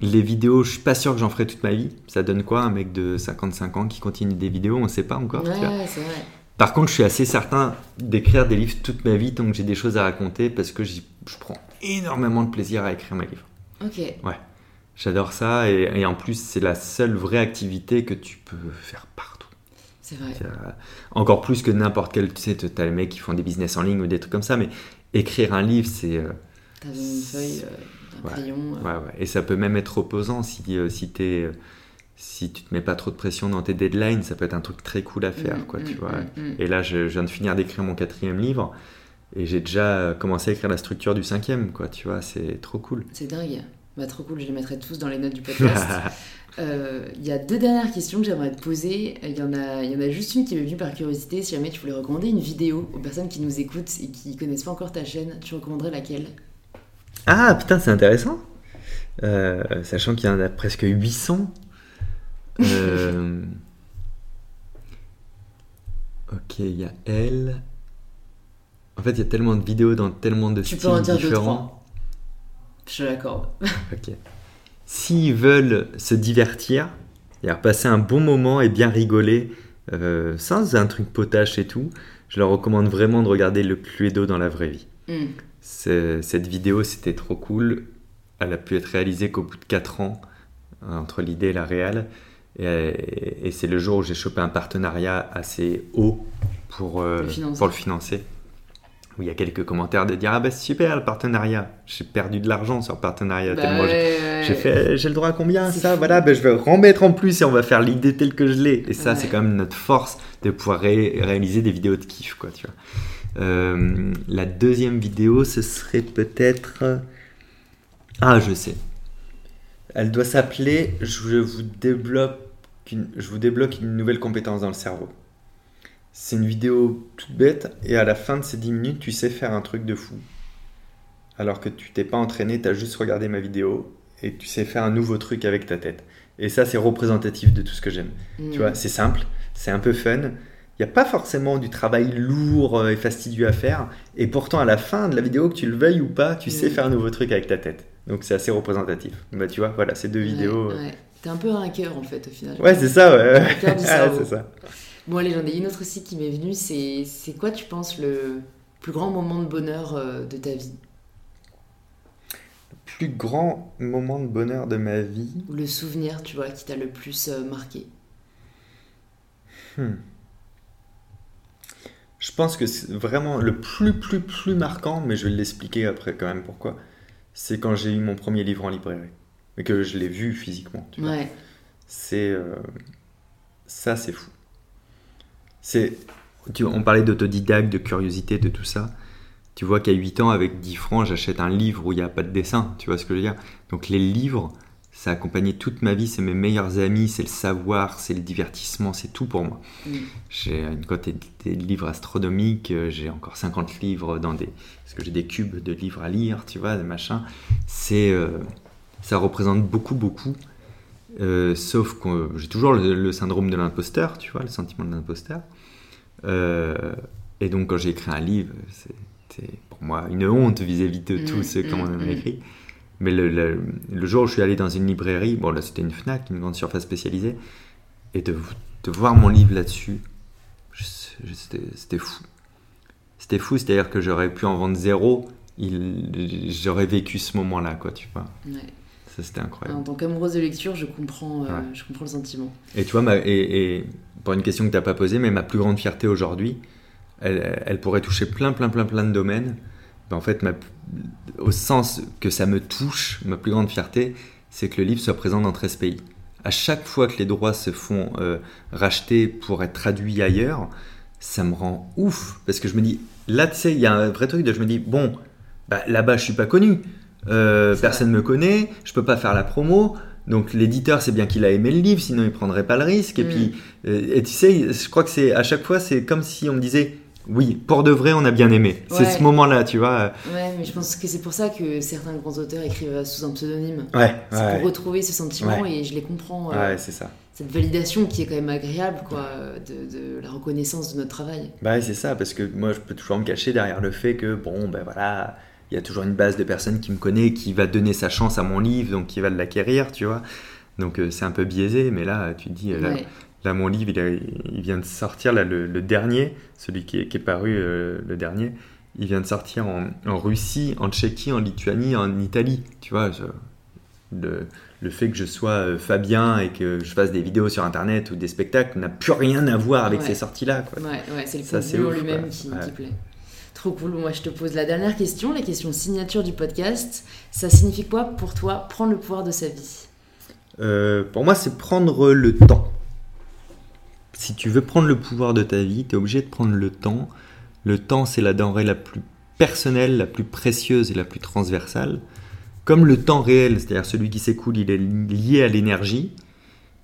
les vidéos, je suis pas sûr que j'en ferai toute ma vie. Ça donne quoi un mec de 55 ans qui continue des vidéos? On ne sait pas encore. Ouais, c'est vrai. Par contre, je suis assez certain d'écrire des livres toute ma vie tant que j'ai des choses à raconter parce que je prends énormément de plaisir à écrire mes livres. Ok. J'adore ça et, et en plus, c'est la seule vraie activité que tu peux faire partout. C'est vrai. Euh, encore plus que n'importe quel. Tu sais, tu as les mecs qui font des business en ligne ou des trucs comme ça, mais écrire un livre, c'est. euh, une feuille, euh, Ouais. euh. Ouais, ouais. Et ça peut même être opposant si, euh, si, euh, si tu te mets pas trop de pression dans tes deadlines, ça peut être un truc très cool à faire, Mm, quoi, mm, tu vois. mm. Et là, je, je viens de finir d'écrire mon quatrième livre et j'ai déjà commencé à écrire la structure du cinquième, quoi, tu vois, c'est trop cool. C'est dingue. Bah, trop cool, je les mettrai tous dans les notes du podcast. Euh, Il y a deux dernières questions que j'aimerais te poser. Il y, en a, il y en a juste une qui m'est venue par curiosité. Si jamais tu voulais recommander une vidéo aux personnes qui nous écoutent et qui connaissent pas encore ta chaîne, tu recommanderais laquelle? Ah, putain, c'est intéressant. Euh, sachant qu'il y en a presque 800. Euh, Ok, il y a elle. En fait, il y a tellement de vidéos dans tellement de Tu peux styles en dire deux, différents. trois. Je l'accorde. Ok. S'ils veulent se divertir, passer un bon moment et bien rigoler, euh, sans un truc potache et tout, je leur recommande vraiment de regarder le Cluedo dans la vraie vie. Hmm. Cette vidéo, c'était trop cool. Elle a pu être réalisée qu'au bout de 4 ans, euh, entre l'idée et la réelle. Et, et c'est le jour où j'ai chopé un partenariat assez haut pour, euh, Le financer. pour le financer. Où il y a quelques commentaires de dire Ah bah c'est super le partenariat. J'ai perdu de l'argent sur le partenariat. Bah tellement j'ai- ouais, j'ai fait, j'ai le droit à combien ça fou. Voilà, ben je vais remettre en plus et on va faire l'idée telle que je l'ai. Et ça, Ouais. c'est quand même notre force de pouvoir ré- réaliser des vidéos de kiff, quoi, tu vois. Euh, la deuxième vidéo, ce serait peut-être. Ah, je sais. Elle doit s'appeler Je vous débloque une, je vous débloque une nouvelle compétence dans le cerveau. C'est une vidéo toute bête et à la fin de ces 10 minutes, tu sais faire un truc de fou. Alors que tu t'es pas entraîné, tu as juste regardé ma vidéo et tu sais faire un nouveau truc avec ta tête. Et ça, c'est représentatif de tout ce que j'aime. Tu vois, c'est simple, c'est un peu fun. Il n'y a pas forcément du travail lourd euh, et fastidieux à faire. Et pourtant, à la fin de la vidéo, que tu le veuilles ou pas, tu sais Mm. faire un nouveau truc avec ta tête. Donc c'est assez représentatif. Bah tu vois, voilà, ces deux vidéos. Ouais, euh, ouais. T'es un peu un hacker en fait au final. Ouais, c'est ça, ouais. Un hacker du Ah, cerveau. ça. Bon allez, j'en ai une autre aussi qui m'est venue. C'est quoi tu penses le plus grand moment de bonheur euh, de ta vie? Plus grand moment de bonheur de ma vie? Ou le souvenir, tu vois, qui t'a le plus euh, marqué? Hmm. Je pense que c'est vraiment le plus, plus, plus marquant, mais je vais l'expliquer après quand même pourquoi. C'est quand j'ai eu mon premier livre en librairie. Mais que je l'ai vu physiquement. tu. Ouais. C'est. euh, ça, c'est fou. C'est. tu- on parlait d'autodidacte, de curiosité, de tout ça. Tu vois qu'à 8 ans, avec 10 francs, j'achète un livre où il n'y a pas de dessin. Tu vois ce que je veux dire? Donc les livres, ça a accompagné toute ma vie. C'est mes meilleurs amis, c'est le savoir, c'est le divertissement, c'est tout pour moi. Mm. J'ai une quantité de livres astronomiques, euh, j'ai encore 50 livres dans des... Parce que j'ai des cubes de livres à lire, tu vois, des machins. C'est... euh, ça représente beaucoup, beaucoup. Euh, sauf que j'ai toujours le, le syndrome de l'imposteur, tu vois, le sentiment de l'imposteur. Euh, et donc quand j'ai écrit un livre, c'était pour moi une honte vis-à-vis de Mm, tous ceux qui m'ont écrit. Mais le, le- le jour où je suis allé dans une librairie, bon là c'était une FNAC, une grande surface spécialisée, et de, de voir mon livre là-dessus, c'était fou. C'était fou, c'est-à-dire que j'aurais pu en vendre zéro, j'aurais vécu ce moment-là, quoi, tu vois. ouais. Ça c'était incroyable. En tant qu'amoureuse de lecture, je comprends, euh, Ouais. je comprends le sentiment. Et tu vois, ma- et, et pour une question que tu n'as pas posée, mais ma plus grande fierté aujourd'hui, elle, elle pourrait toucher plein, plein, plein, plein de domaines. Ben, en fait, ma- au sens que ça me touche, ma plus grande fierté, c'est que le livre soit présent dans 13 pays. À chaque fois que les droits se font euh, racheter pour être traduits ailleurs, ça me rend ouf. Parce que je me dis, là, tu sais, il y a un vrai truc de je me dis, bon, bah, là-bas, je suis pas connu. Euh, personne me connaît, je peux pas faire la promo. Donc l'éditeur, c'est bien qu'il a aimé le livre, sinon il prendrait pas le risque. Et Mm. puis, euh, et tu sais, je crois que c'est à chaque fois, c'est comme si on me disait, oui, pour de vrai, on a bien aimé. C'est ce moment-là, tu vois. Ouais, mais je pense que c'est pour ça que certains grands auteurs écrivent sous un pseudonyme. Ouais, C'est ouais, pour retrouver ce sentiment Ouais. et je les comprends. euh, ouais, c'est ça. Cette validation qui est quand même agréable, quoi, de, de la reconnaissance de notre travail. Bah ouais, c'est ça, parce que moi, je peux toujours me cacher derrière le fait que, bon, ben voilà, il y a toujours une base de personnes qui me connaît, qui va donner sa chance à mon livre, donc qui va l'acquérir, tu vois. Donc euh, c'est un peu biaisé, mais là, tu te dis, euh, là. Là, mon livre, il, a- il vient de sortir, là, le, le dernier, celui qui est, qui est paru, euh, le dernier, il vient de sortir en, en Russie, en Tchéquie, en Lituanie, en Italie, tu vois. je- le, le fait que je sois euh, Fabien et que je fasse des vidéos sur Internet ou des spectacles n'a plus rien à voir avec Ouais. ces sorties-là, quoi. Ouais, ouais, c'est le Ça, c'est lui-même qui, qui plaît. Trop cool. Moi, je te pose la dernière question, la question signature du podcast. Ça signifie quoi pour toi prendre le pouvoir de sa vie? Euh, pour moi, c'est prendre le temps. Si tu veux prendre le pouvoir de ta vie, tu es obligé de prendre le temps. Le temps, c'est la denrée la plus personnelle, la plus précieuse et la plus transversale. Comme le temps réel, c'est-à-dire celui qui s'écoule, il est lié à l'énergie,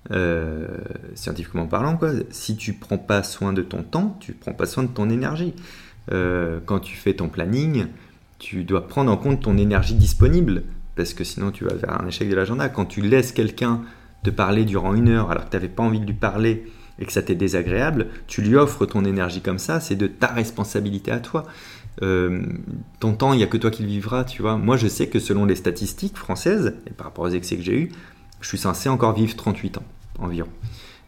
euh, scientifiquement parlant. Si tu prends pas soin de ton temps, tu prends pas soin de ton énergie. Euh, quand tu fais ton planning, tu dois prendre en compte ton énergie disponible, parce que sinon tu vas vers un échec de l'agenda. Quand tu laisses quelqu'un te parler durant une heure alors que tu n'avais pas envie de lui parler et que ça t'est désagréable, tu lui offres ton énergie comme ça, c'est de ta responsabilité à toi. Euh, ton temps, il n'y a que toi qui le vivras, tu vois. Moi, je sais que selon les statistiques françaises, et par rapport aux excès que j'ai eus, je suis censé encore vivre 38 ans environ.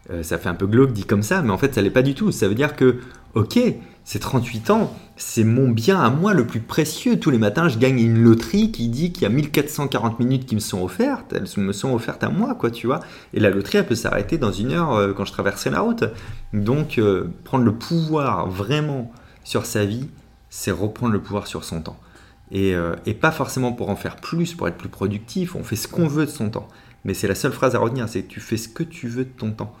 Euh, ça fait un peu glauque dit comme ça, mais en fait, ça l'est pas du tout. Ça veut dire que, ok, c'est 38 ans, c'est mon bien à moi le plus précieux. Tous les matins, je gagne une loterie qui dit qu'il y a 1440 minutes qui me sont offertes. Elles me sont offertes à moi, quoi, tu vois. Et la loterie, elle peut s'arrêter dans une heure euh, quand je traverserai la route. Donc, euh, prendre le pouvoir vraiment sur sa vie, c'est reprendre le pouvoir sur son temps. Et pas forcément pour en faire plus, pour être plus productif. On fait ce qu'on veut de son temps. Mais c'est la seule phrase à retenir, c'est tu fais ce que tu veux de ton temps.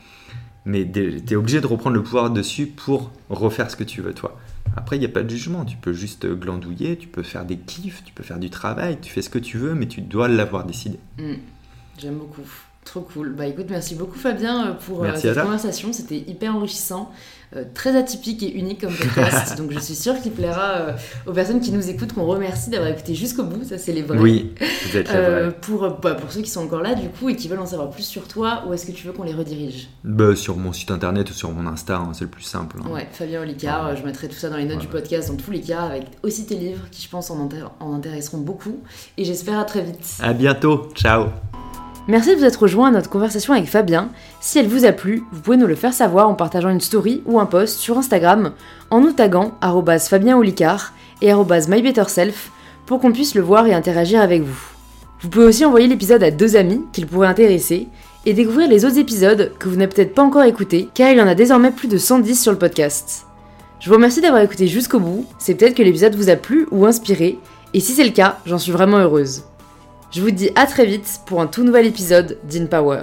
Mais tu es obligé de reprendre le pouvoir dessus pour refaire ce que tu veux, toi. Après, il n'y a pas de jugement. Tu peux juste glandouiller, tu peux faire des kiffs, tu peux faire du travail, tu fais ce que tu veux, mais tu dois l'avoir décidé. Hmm. J'aime beaucoup. Trop cool. Bah écoute, merci beaucoup Fabien euh, pour euh, cette conversation. C'était hyper enrichissant, euh, très atypique et unique comme podcast. donc je suis sûre qu'il plaira euh, aux personnes qui nous écoutent, qu'on remercie d'avoir écouté jusqu'au bout. Ça, c'est les vrais. Oui, vous êtes les vrais. pour, bah, pour ceux qui sont encore là, du coup, et qui veulent en savoir plus sur toi, où est-ce que tu veux qu'on les redirige? Bah, sur mon site internet ou sur mon Insta, hein, c'est le plus simple. hein. Ouais, Fabien Olicard, je mettrai tout ça dans les notes du podcast, dans tous les cas, avec aussi tes livres qui, je pense, en, en intéresseront beaucoup. Et j'espère à très vite. À bientôt, ciao Merci de vous être rejoint à notre conversation avec Fabien. Si elle vous a plu, vous pouvez nous le faire savoir en partageant une story ou un post sur Instagram en nous taguant arrobase Fabien Olicard et MyBetterSelf pour qu'on puisse le voir et interagir avec vous. Vous pouvez aussi envoyer l'épisode à deux amis qu'il pourrait intéresser et découvrir les autres épisodes que vous n'avez peut-être pas encore écoutés car il y en a désormais plus de 110 sur le podcast. Je vous remercie d'avoir écouté jusqu'au bout, c'est peut-être que l'épisode vous a plu ou inspiré, et si c'est le cas, j'en suis vraiment heureuse. Je vous dis à très vite pour un tout nouvel épisode d'InPower.